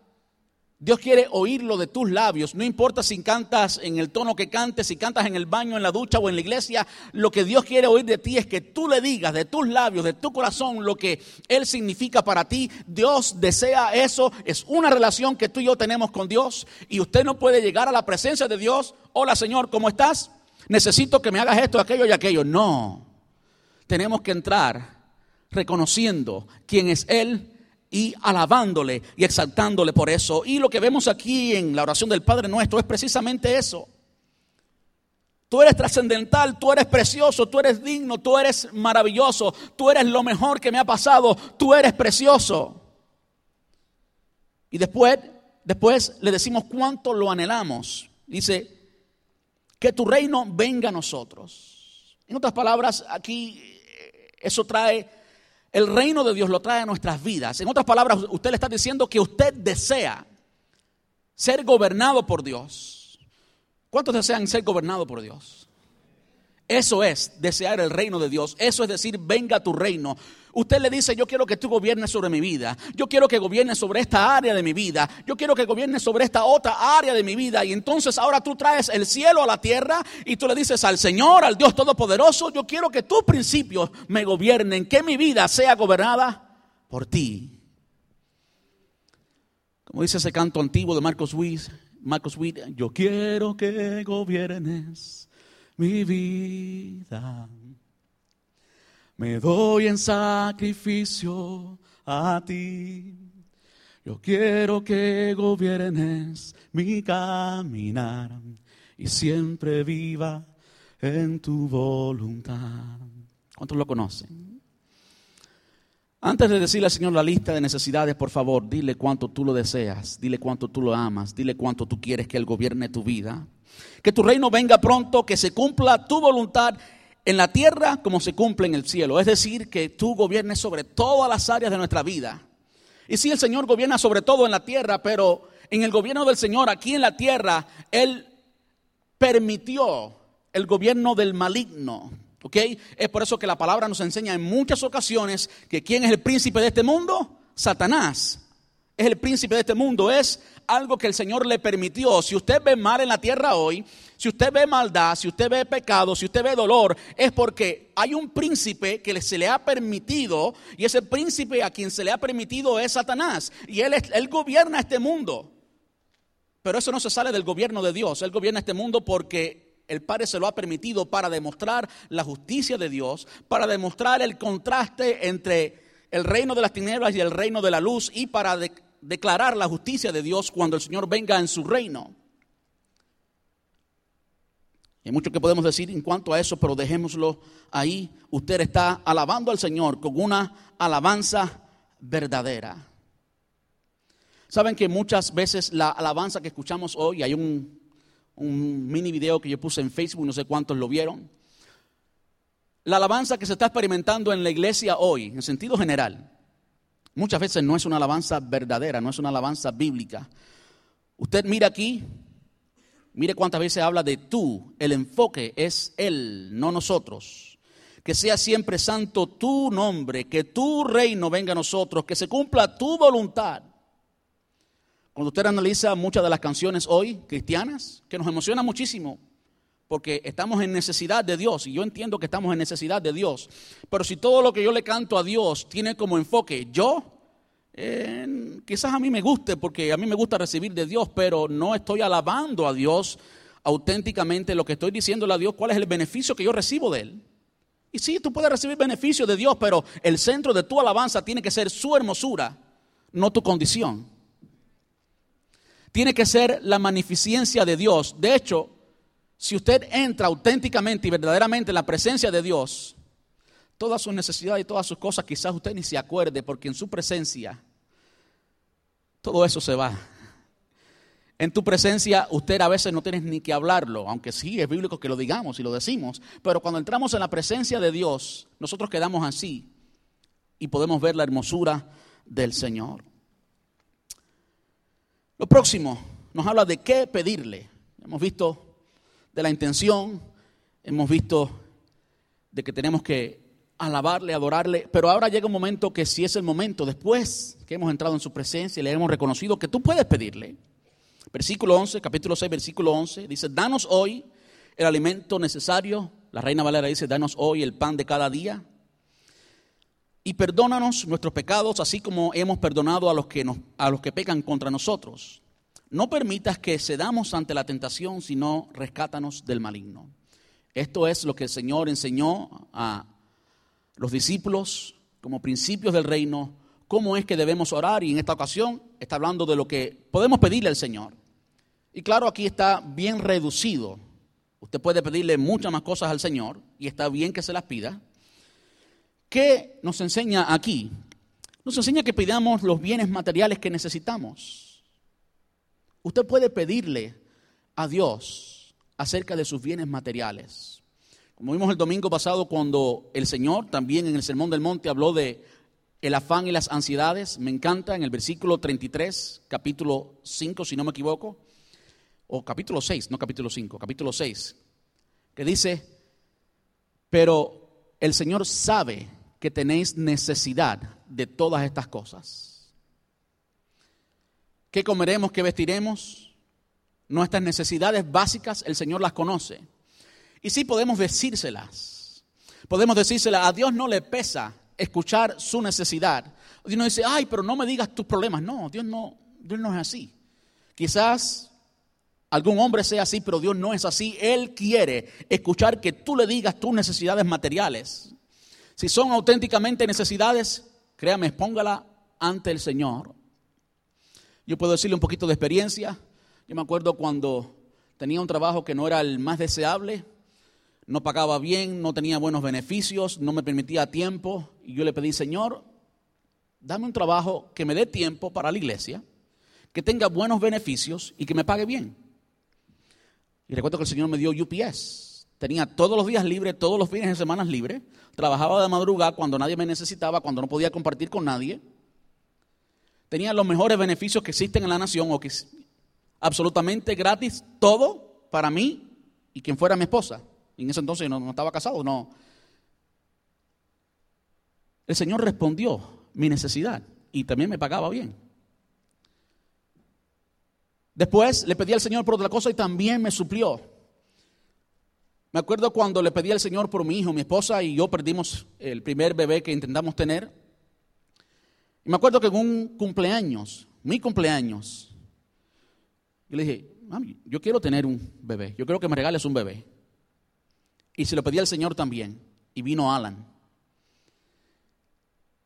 Dios quiere oírlo de tus labios. No importa si cantas en el tono que cantes, si cantas en el baño, en la ducha o en la iglesia. Lo que Dios quiere oír de ti es que tú le digas de tus labios, de tu corazón, lo que Él significa para ti. Dios desea eso. Es una relación que tú y yo tenemos con Dios. Y usted no puede llegar a la presencia de Dios. Hola Señor, ¿cómo estás? Necesito que me hagas esto, aquello y aquello. No. Tenemos que entrar reconociendo quién es Él y alabándole y exaltándole por eso. Y lo que vemos aquí en la oración del Padre Nuestro es precisamente eso. Tú eres trascendental, tú eres precioso, tú eres digno, tú eres maravilloso, tú eres lo mejor que me ha pasado, tú eres precioso. Y después, después le decimos cuánto lo anhelamos. Dice, que tu reino venga a nosotros. En otras palabras, aquí eh, eso trae el reino de Dios lo trae a nuestras vidas. En otras palabras, usted le está diciendo que usted desea ser gobernado por Dios. ¿Cuántos desean ser gobernado por Dios? Eso es desear el reino de Dios. Eso es decir, venga tu reino. Usted le dice, yo quiero que tú gobiernes sobre mi vida. Yo quiero que gobiernes sobre esta área de mi vida. Yo quiero que gobiernes sobre esta otra área de mi vida. Y entonces ahora tú traes el cielo a la tierra y tú le dices al Señor, al Dios Todopoderoso, yo quiero que tus principios me gobiernen, que mi vida sea gobernada por ti. Como dice ese canto antiguo de Marcos Witt, Marcos yo quiero que gobiernes mi vida me doy en sacrificio a ti. Yo quiero que gobiernes mi caminar y siempre viva en tu voluntad. ¿Cuántos lo conocen? Antes de decirle al Señor la lista de necesidades, por favor, dile cuánto tú lo deseas, dile cuánto tú lo amas, dile cuánto tú quieres que Él gobierne tu vida. Que tu reino venga pronto, que se cumpla tu voluntad en la tierra como se cumple en el cielo. Es decir, que tú gobiernes sobre todas las áreas de nuestra vida. Y sí, el Señor gobierna sobre todo en la tierra, pero en el gobierno del Señor aquí en la tierra, Él permitió el gobierno del maligno. ¿Ok? Es por eso que la palabra nos enseña en muchas ocasiones que quién es el príncipe de este mundo? Satanás. Es el príncipe de este mundo. Es algo que el Señor le permitió. Si usted ve mal en la tierra hoy, si usted ve maldad, si usted ve pecado, si usted ve dolor, es porque hay un príncipe que se le ha permitido y ese príncipe a quien se le ha permitido es Satanás y él, él gobierna este mundo. Pero eso no se sale del gobierno de Dios, él gobierna este mundo porque el Padre se lo ha permitido para demostrar la justicia de Dios, para demostrar el contraste entre el reino de las tinieblas y el reino de la luz y para declarar la justicia de Dios cuando el Señor venga en su reino. Hay mucho que podemos decir en cuanto a eso, pero dejémoslo ahí. Usted está alabando al Señor con una alabanza verdadera. Saben que muchas veces la alabanza que escuchamos hoy, hay un, un mini video que yo puse en Facebook, no sé cuántos lo vieron. La alabanza que se está experimentando en la iglesia hoy, en sentido general, muchas veces no es una alabanza verdadera, no es una alabanza bíblica. Usted mira aquí, mire cuántas veces habla de tú, el enfoque es Él, no nosotros. Que sea siempre santo tu nombre, que tu reino venga a nosotros, que se cumpla tu voluntad. Cuando usted analiza muchas de las canciones hoy cristianas, que nos emociona muchísimo, porque estamos en necesidad de Dios y yo entiendo que estamos en necesidad de Dios. Pero si todo lo que yo le canto a Dios tiene como enfoque yo, eh, quizás a mí me guste porque a mí me gusta recibir de Dios, pero no estoy alabando a Dios auténticamente lo que estoy diciéndole a Dios, cuál es el beneficio que yo recibo de Él. Y sí, tú puedes recibir beneficio de Dios, pero el centro de tu alabanza tiene que ser su hermosura, no tu condición. Tiene que ser la magnificencia de Dios. De hecho, si usted entra auténticamente y verdaderamente en la presencia de Dios, todas sus necesidades y todas sus cosas quizás usted ni se acuerde, porque en su presencia todo eso se va. En tu presencia usted a veces no tienes ni que hablarlo, aunque sí es bíblico que lo digamos y lo decimos, pero cuando entramos en la presencia de Dios, nosotros quedamos así y podemos ver la hermosura del Señor. Lo próximo nos habla de qué pedirle. Hemos visto de la intención, hemos visto de que tenemos que alabarle, adorarle, pero ahora llega un momento que si es el momento, después que hemos entrado en su presencia y le hemos reconocido que tú puedes pedirle, Versículo 11, capítulo 6, versículo 11, dice, danos hoy el alimento necesario. La reina Valera dice, danos hoy el pan de cada día. Y perdónanos nuestros pecados, así como hemos perdonado a los que, nos, a los que pecan contra nosotros. No permitas que cedamos ante la tentación, sino rescátanos del maligno. Esto es lo que el Señor enseñó a los discípulos como principios del reino, cómo es que debemos orar y en esta ocasión está hablando de lo que podemos pedirle al Señor. Y claro, aquí está bien reducido. Usted puede pedirle muchas más cosas al Señor y está bien que se las pida. ¿Qué nos enseña aquí? Nos enseña que pidamos los bienes materiales que necesitamos. Usted puede pedirle a Dios acerca de sus bienes materiales. Como vimos el domingo pasado cuando el Señor también en el Sermón del Monte habló de el afán y las ansiedades, me encanta en el versículo 33, capítulo 5, si no me equivoco o capítulo 6, no capítulo 5, capítulo 6, que dice, pero el Señor sabe que tenéis necesidad de todas estas cosas. ¿Qué comeremos, qué vestiremos? Nuestras necesidades básicas el Señor las conoce. Y sí podemos decírselas. Podemos decírselas, a Dios no le pesa escuchar su necesidad. Dios no dice, ay, pero no me digas tus problemas. No, Dios no, Dios no es así. Quizás algún hombre sea así, pero Dios no es así. Él quiere escuchar que tú le digas tus necesidades materiales. Si son auténticamente necesidades, créame, póngala ante el Señor. Yo puedo decirle un poquito de experiencia. Yo me acuerdo cuando tenía un trabajo que no era el más deseable, no pagaba bien, no tenía buenos beneficios, no me permitía tiempo. Y yo le pedí, Señor, dame un trabajo que me dé tiempo para la iglesia, que tenga buenos beneficios y que me pague bien. Y recuerdo que el Señor me dio UPS. Tenía todos los días libres, todos los fines de semana libres. Trabajaba de madrugada cuando nadie me necesitaba, cuando no podía compartir con nadie. Tenía los mejores beneficios que existen en la nación, o que absolutamente gratis, todo para mí y quien fuera mi esposa. Y en ese entonces no estaba casado, no. El Señor respondió mi necesidad y también me pagaba bien. Después le pedí al Señor por otra cosa y también me suplió. Me acuerdo cuando le pedí al Señor por mi hijo, mi esposa y yo perdimos el primer bebé que intentamos tener. Y me acuerdo que en un cumpleaños, mi cumpleaños, yo le dije, mami, yo quiero tener un bebé, yo quiero que me regales un bebé. Y se lo pedí al Señor también. Y vino Alan.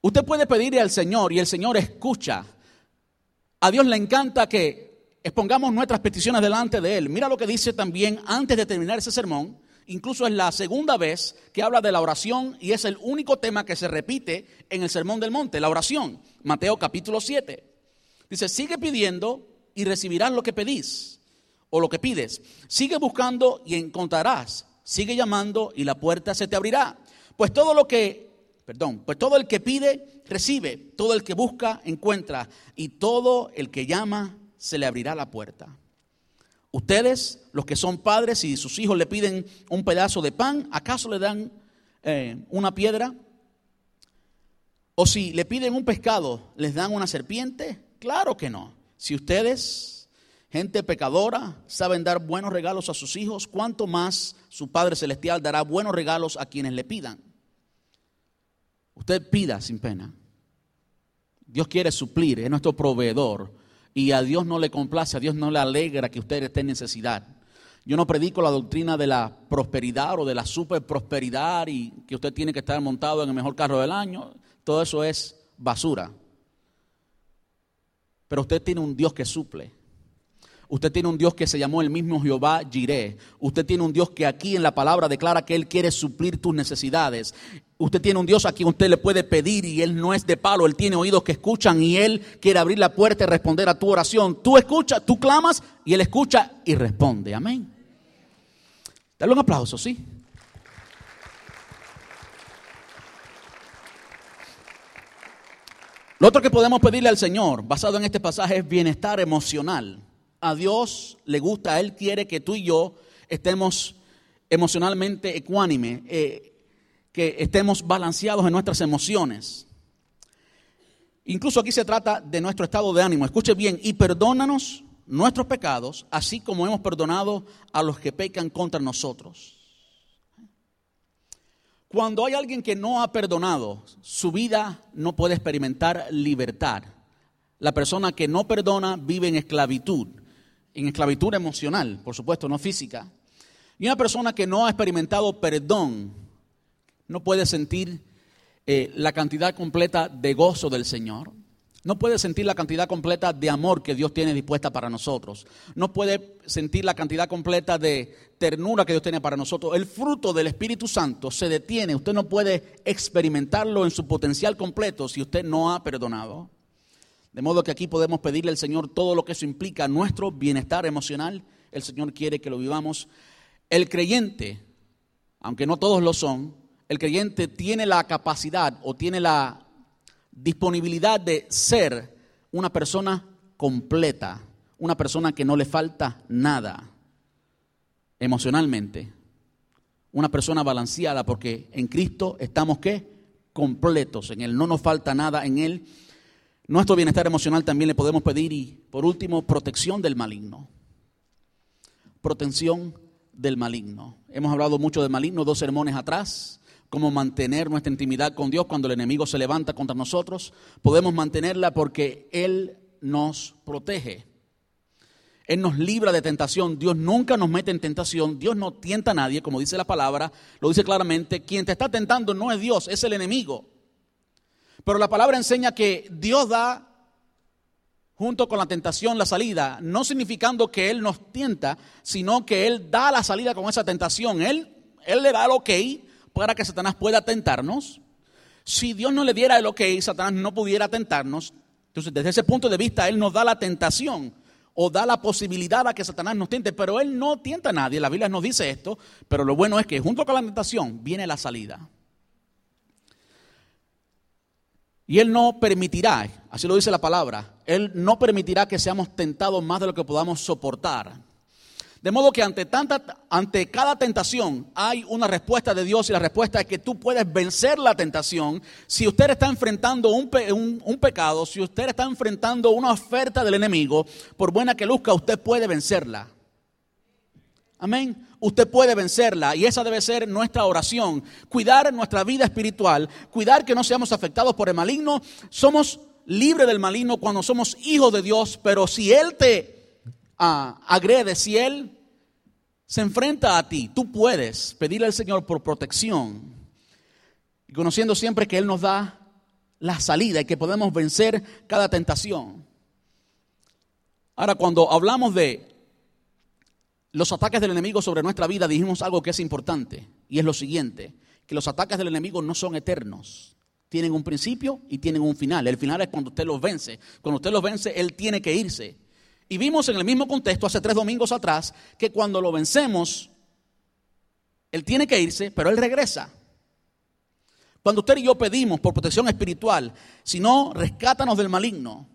Usted puede pedirle al Señor y el Señor escucha. A Dios le encanta que expongamos nuestras peticiones delante de Él. Mira lo que dice también antes de terminar ese sermón. Incluso es la segunda vez que habla de la oración y es el único tema que se repite en el Sermón del Monte, la oración. Mateo capítulo 7. Dice, sigue pidiendo y recibirás lo que pedís o lo que pides. Sigue buscando y encontrarás. Sigue llamando y la puerta se te abrirá. Pues todo lo que, perdón, pues todo el que pide, recibe. Todo el que busca, encuentra. Y todo el que llama, se le abrirá la puerta. Ustedes, los que son padres, y sus hijos le piden un pedazo de pan, ¿acaso le dan eh, una piedra? O si le piden un pescado, ¿les dan una serpiente? Claro que no. Si ustedes, gente pecadora, saben dar buenos regalos a sus hijos, ¿cuánto más su Padre Celestial dará buenos regalos a quienes le pidan? Usted pida sin pena. Dios quiere suplir, es nuestro proveedor y a Dios no le complace, a Dios no le alegra que usted esté en necesidad. Yo no predico la doctrina de la prosperidad o de la super prosperidad y que usted tiene que estar montado en el mejor carro del año. Todo eso es basura. Pero usted tiene un Dios que suple. Usted tiene un Dios que se llamó el mismo Jehová Jireh. Usted tiene un Dios que aquí en la palabra declara que Él quiere suplir tus necesidades. Usted tiene un Dios a quien usted le puede pedir y Él no es de palo. Él tiene oídos que escuchan y Él quiere abrir la puerta y responder a tu oración. Tú escuchas, tú clamas y Él escucha y responde. Amén. Dale un aplauso, ¿sí? Lo otro que podemos pedirle al Señor, basado en este pasaje, es bienestar emocional. A Dios le gusta, Él quiere que tú y yo estemos emocionalmente ecuánime, eh, que estemos balanceados en nuestras emociones. Incluso aquí se trata de nuestro estado de ánimo. Escuche bien, y perdónanos nuestros pecados, así como hemos perdonado a los que pecan contra nosotros. Cuando hay alguien que no ha perdonado, su vida no puede experimentar libertad. La persona que no perdona vive en esclavitud, en esclavitud emocional, por supuesto, no física. Y una persona que no ha experimentado perdón no puede sentir eh, la cantidad completa de gozo del Señor. No puede sentir la cantidad completa de amor que Dios tiene dispuesta para nosotros. No puede sentir la cantidad completa de ternura que Dios tiene para nosotros. El fruto del Espíritu Santo se detiene. Usted no puede experimentarlo en su potencial completo si usted no ha perdonado. De modo que aquí podemos pedirle al Señor todo lo que eso implica, nuestro bienestar emocional. El Señor quiere que lo vivamos. El creyente, aunque no todos lo son, el creyente tiene la capacidad o tiene la disponibilidad de ser una persona completa, una persona que no le falta nada emocionalmente, una persona balanceada porque en Cristo estamos qué? Completos, en Él no nos falta nada, en Él nuestro bienestar emocional también le podemos pedir y por último protección del maligno. Protección del maligno. Hemos hablado mucho del maligno dos sermones atrás cómo mantener nuestra intimidad con Dios cuando el enemigo se levanta contra nosotros. Podemos mantenerla porque Él nos protege. Él nos libra de tentación. Dios nunca nos mete en tentación. Dios no tienta a nadie, como dice la palabra. Lo dice claramente. Quien te está tentando no es Dios, es el enemigo. Pero la palabra enseña que Dios da junto con la tentación la salida, no significando que Él nos tienta, sino que Él da la salida con esa tentación. Él, él le da el ok para que Satanás pueda tentarnos. Si Dios no le diera el ok, Satanás no pudiera tentarnos. Entonces, desde ese punto de vista, Él nos da la tentación o da la posibilidad a que Satanás nos tiente, pero Él no tienta a nadie. La Biblia nos dice esto, pero lo bueno es que junto con la tentación viene la salida. Y Él no permitirá, así lo dice la palabra, Él no permitirá que seamos tentados más de lo que podamos soportar. De modo que ante, tanta, ante cada tentación hay una respuesta de Dios y la respuesta es que tú puedes vencer la tentación. Si usted está enfrentando un, un pecado, si usted está enfrentando una oferta del enemigo, por buena que luzca, usted puede vencerla. Amén. Usted puede vencerla y esa debe ser nuestra oración. Cuidar nuestra vida espiritual, cuidar que no seamos afectados por el maligno. Somos libres del maligno cuando somos hijos de Dios, pero si Él te ah, agrede, si Él se enfrenta a ti, tú puedes pedirle al Señor por protección y conociendo siempre que Él nos da la salida y que podemos vencer cada tentación. Ahora, cuando hablamos de los ataques del enemigo sobre nuestra vida, dijimos algo que es importante y es lo siguiente, que los ataques del enemigo no son eternos. Tienen un principio y tienen un final. El final es cuando usted los vence. Cuando usted los vence, Él tiene que irse. Y vimos en el mismo contexto hace tres domingos atrás que cuando lo vencemos, Él tiene que irse, pero Él regresa. Cuando usted y yo pedimos por protección espiritual, si no, rescátanos del maligno,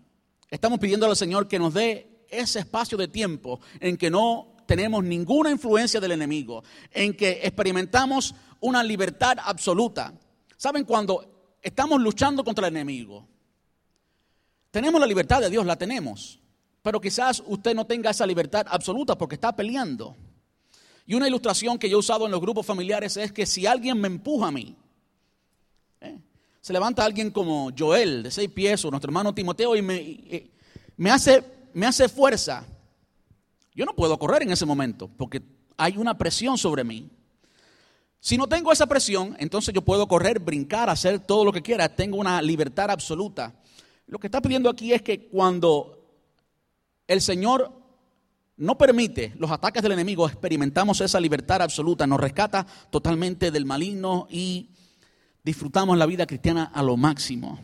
estamos pidiendo al Señor que nos dé ese espacio de tiempo en que no tenemos ninguna influencia del enemigo, en que experimentamos una libertad absoluta. ¿Saben cuando estamos luchando contra el enemigo? Tenemos la libertad de Dios, la tenemos. Pero quizás usted no tenga esa libertad absoluta porque está peleando. Y una ilustración que yo he usado en los grupos familiares es que si alguien me empuja a mí, ¿eh? se levanta alguien como Joel, de seis pies, o nuestro hermano Timoteo, y me, me, hace, me hace fuerza, yo no puedo correr en ese momento, porque Hay una presión sobre mí. Si no tengo esa presión, entonces yo puedo correr, brincar, hacer todo lo que quiera. Tengo una libertad absoluta. Lo que está pidiendo aquí es que cuando el Señor no permite los ataques del enemigo, experimentamos esa libertad absoluta, nos rescata totalmente del maligno y disfrutamos la vida cristiana a lo máximo.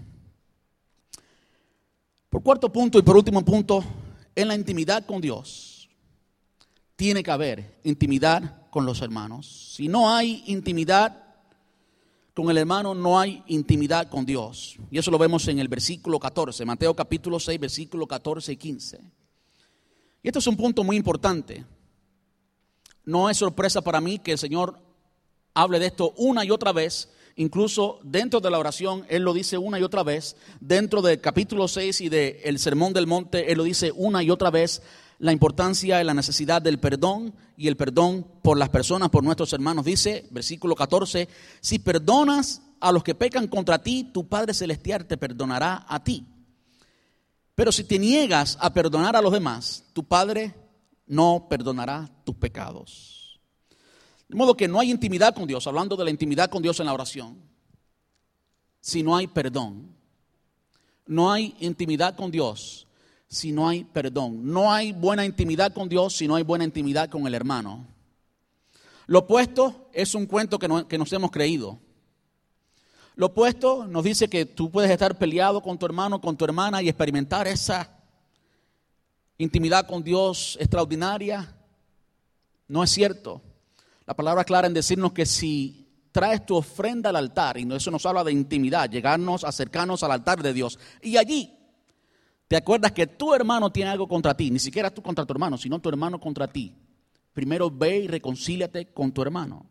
Por cuarto punto y por último punto, en la intimidad con Dios, tiene que haber intimidad con los hermanos. Si no hay intimidad con el hermano, no hay intimidad con Dios. Y eso lo vemos en el versículo 14, Mateo capítulo 6, versículo 14 y 15. Y esto es un punto muy importante. No es sorpresa para mí que el Señor hable de esto una y otra vez. Incluso dentro de la oración, Él lo dice una y otra vez. Dentro del capítulo 6 y del Sermón del Monte, Él lo dice una y otra vez. La importancia y la necesidad del perdón y el perdón por las personas, por nuestros hermanos. Dice, versículo 14, si perdonas a los que pecan contra ti, tu Padre Celestial te perdonará a ti. Pero si te niegas a perdonar a los demás, tu Padre no perdonará tus pecados. De modo que no hay intimidad con Dios, hablando de la intimidad con Dios en la oración, si no hay perdón. No hay intimidad con Dios si no hay perdón. No hay buena intimidad con Dios si no hay buena intimidad con el hermano. Lo opuesto es un cuento que, que nos hemos creído. Lo opuesto nos dice que tú puedes estar peleado con tu hermano, con tu hermana y experimentar esa intimidad con Dios extraordinaria. No es cierto. La palabra clara en decirnos que si traes tu ofrenda al altar, y eso nos habla de intimidad, llegarnos, acercarnos al altar de Dios, y allí te acuerdas que tu hermano tiene algo contra ti, ni siquiera tú contra tu hermano, sino tu hermano contra ti. Primero ve y reconcíliate con tu hermano.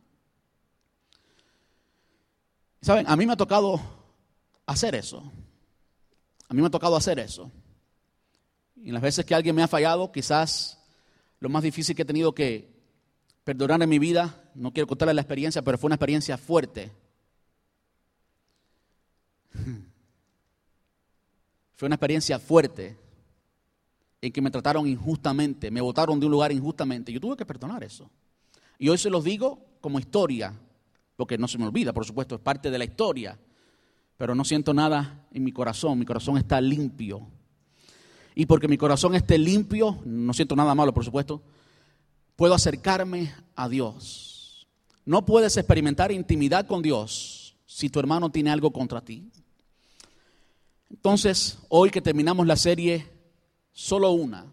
Saben, a mí me ha tocado hacer eso. A mí me ha tocado hacer eso. Y las veces que alguien me ha fallado, quizás lo más difícil que he tenido que perdonar en mi vida, no quiero contarle la experiencia, pero fue una experiencia fuerte. Fue una experiencia fuerte en que me trataron injustamente, me votaron de un lugar injustamente. Yo tuve que perdonar eso. Y hoy se los digo como historia, porque no se me olvida, por supuesto, es parte de la historia, pero no siento nada en mi corazón, mi corazón está limpio. Y porque mi corazón esté limpio, no siento nada malo, por supuesto, puedo acercarme a Dios. No puedes experimentar intimidad con Dios si tu hermano tiene algo contra ti. Entonces, hoy que terminamos la serie, solo una.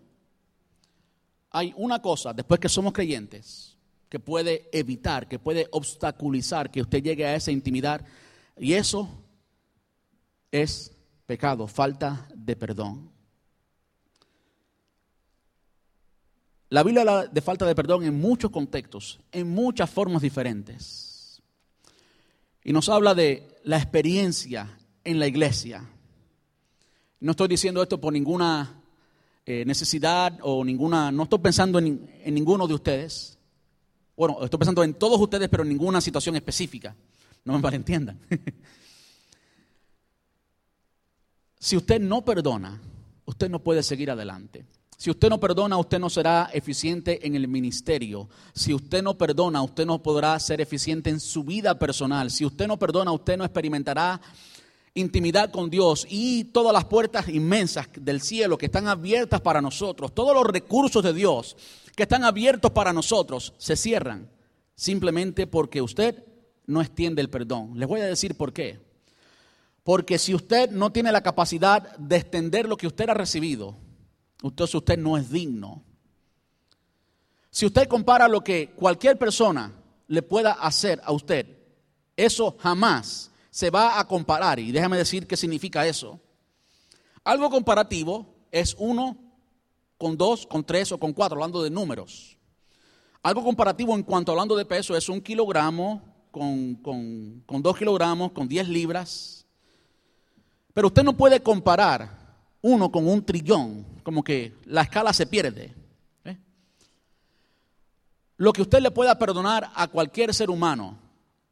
Hay una cosa, después que somos creyentes, que puede evitar, que puede obstaculizar que usted llegue a esa intimidad. Y eso es pecado, falta de perdón. La Biblia habla de falta de perdón en muchos contextos, en muchas formas diferentes. Y nos habla de la experiencia en la iglesia. No estoy diciendo esto por ninguna eh, necesidad o ninguna, no estoy pensando en, en ninguno de ustedes. Bueno, estoy pensando en todos ustedes, pero en ninguna situación específica. No me malentiendan. si usted no perdona, usted no puede seguir adelante. Si usted no perdona, usted no será eficiente en el ministerio. Si usted no perdona, usted no podrá ser eficiente en su vida personal. Si usted no perdona, usted no experimentará intimidad con Dios y todas las puertas inmensas del cielo que están abiertas para nosotros, todos los recursos de Dios que están abiertos para nosotros se cierran simplemente porque usted no extiende el perdón. Les voy a decir por qué. Porque si usted no tiene la capacidad de extender lo que usted ha recibido, entonces usted no es digno. Si usted compara lo que cualquier persona le pueda hacer a usted, eso jamás se va a comparar. Y déjame decir qué significa eso. Algo comparativo es uno con dos, con tres o con cuatro, hablando de números. Algo comparativo en cuanto hablando de peso es un kilogramo con, con dos kilogramos, con diez libras. Pero usted no puede comparar uno con un trillón, como que la escala se pierde. ¿eh? Lo que usted le pueda perdonar a cualquier ser humano,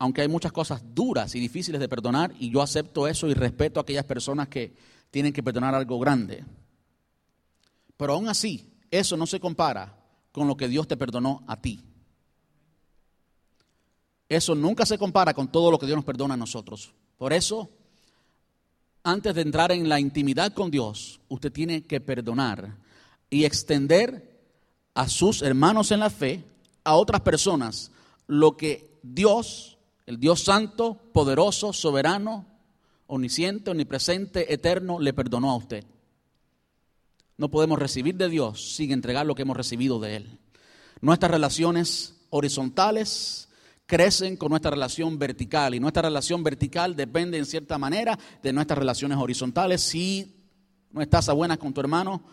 aunque hay muchas cosas duras y difíciles de perdonar, y yo acepto eso y respeto a aquellas personas que tienen que perdonar algo grande. Pero aún así, eso no se compara con lo que Dios te perdonó a ti. eso nunca se compara con todo lo que Dios nos perdona a nosotros. Por eso, antes de entrar en la intimidad con Dios, usted tiene que perdonar y extender a sus hermanos en la fe, a otras personas, lo que Dios, el Dios santo, poderoso, soberano, omnisciente, omnipresente, eterno, le perdonó a usted. No podemos recibir de Dios sin entregar lo que hemos recibido de Él. Nuestras relaciones horizontales crecen con nuestra relación vertical y nuestra relación vertical depende en cierta manera de nuestras relaciones horizontales. Si no estás a buenas con tu hermano,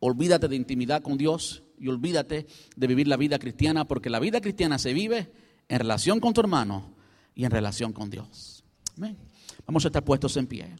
olvídate de intimidad con Dios y olvídate de vivir la vida cristiana porque la vida cristiana se vive en relación con tu hermano y en relación con Dios. Vamos a estar puestos en pie.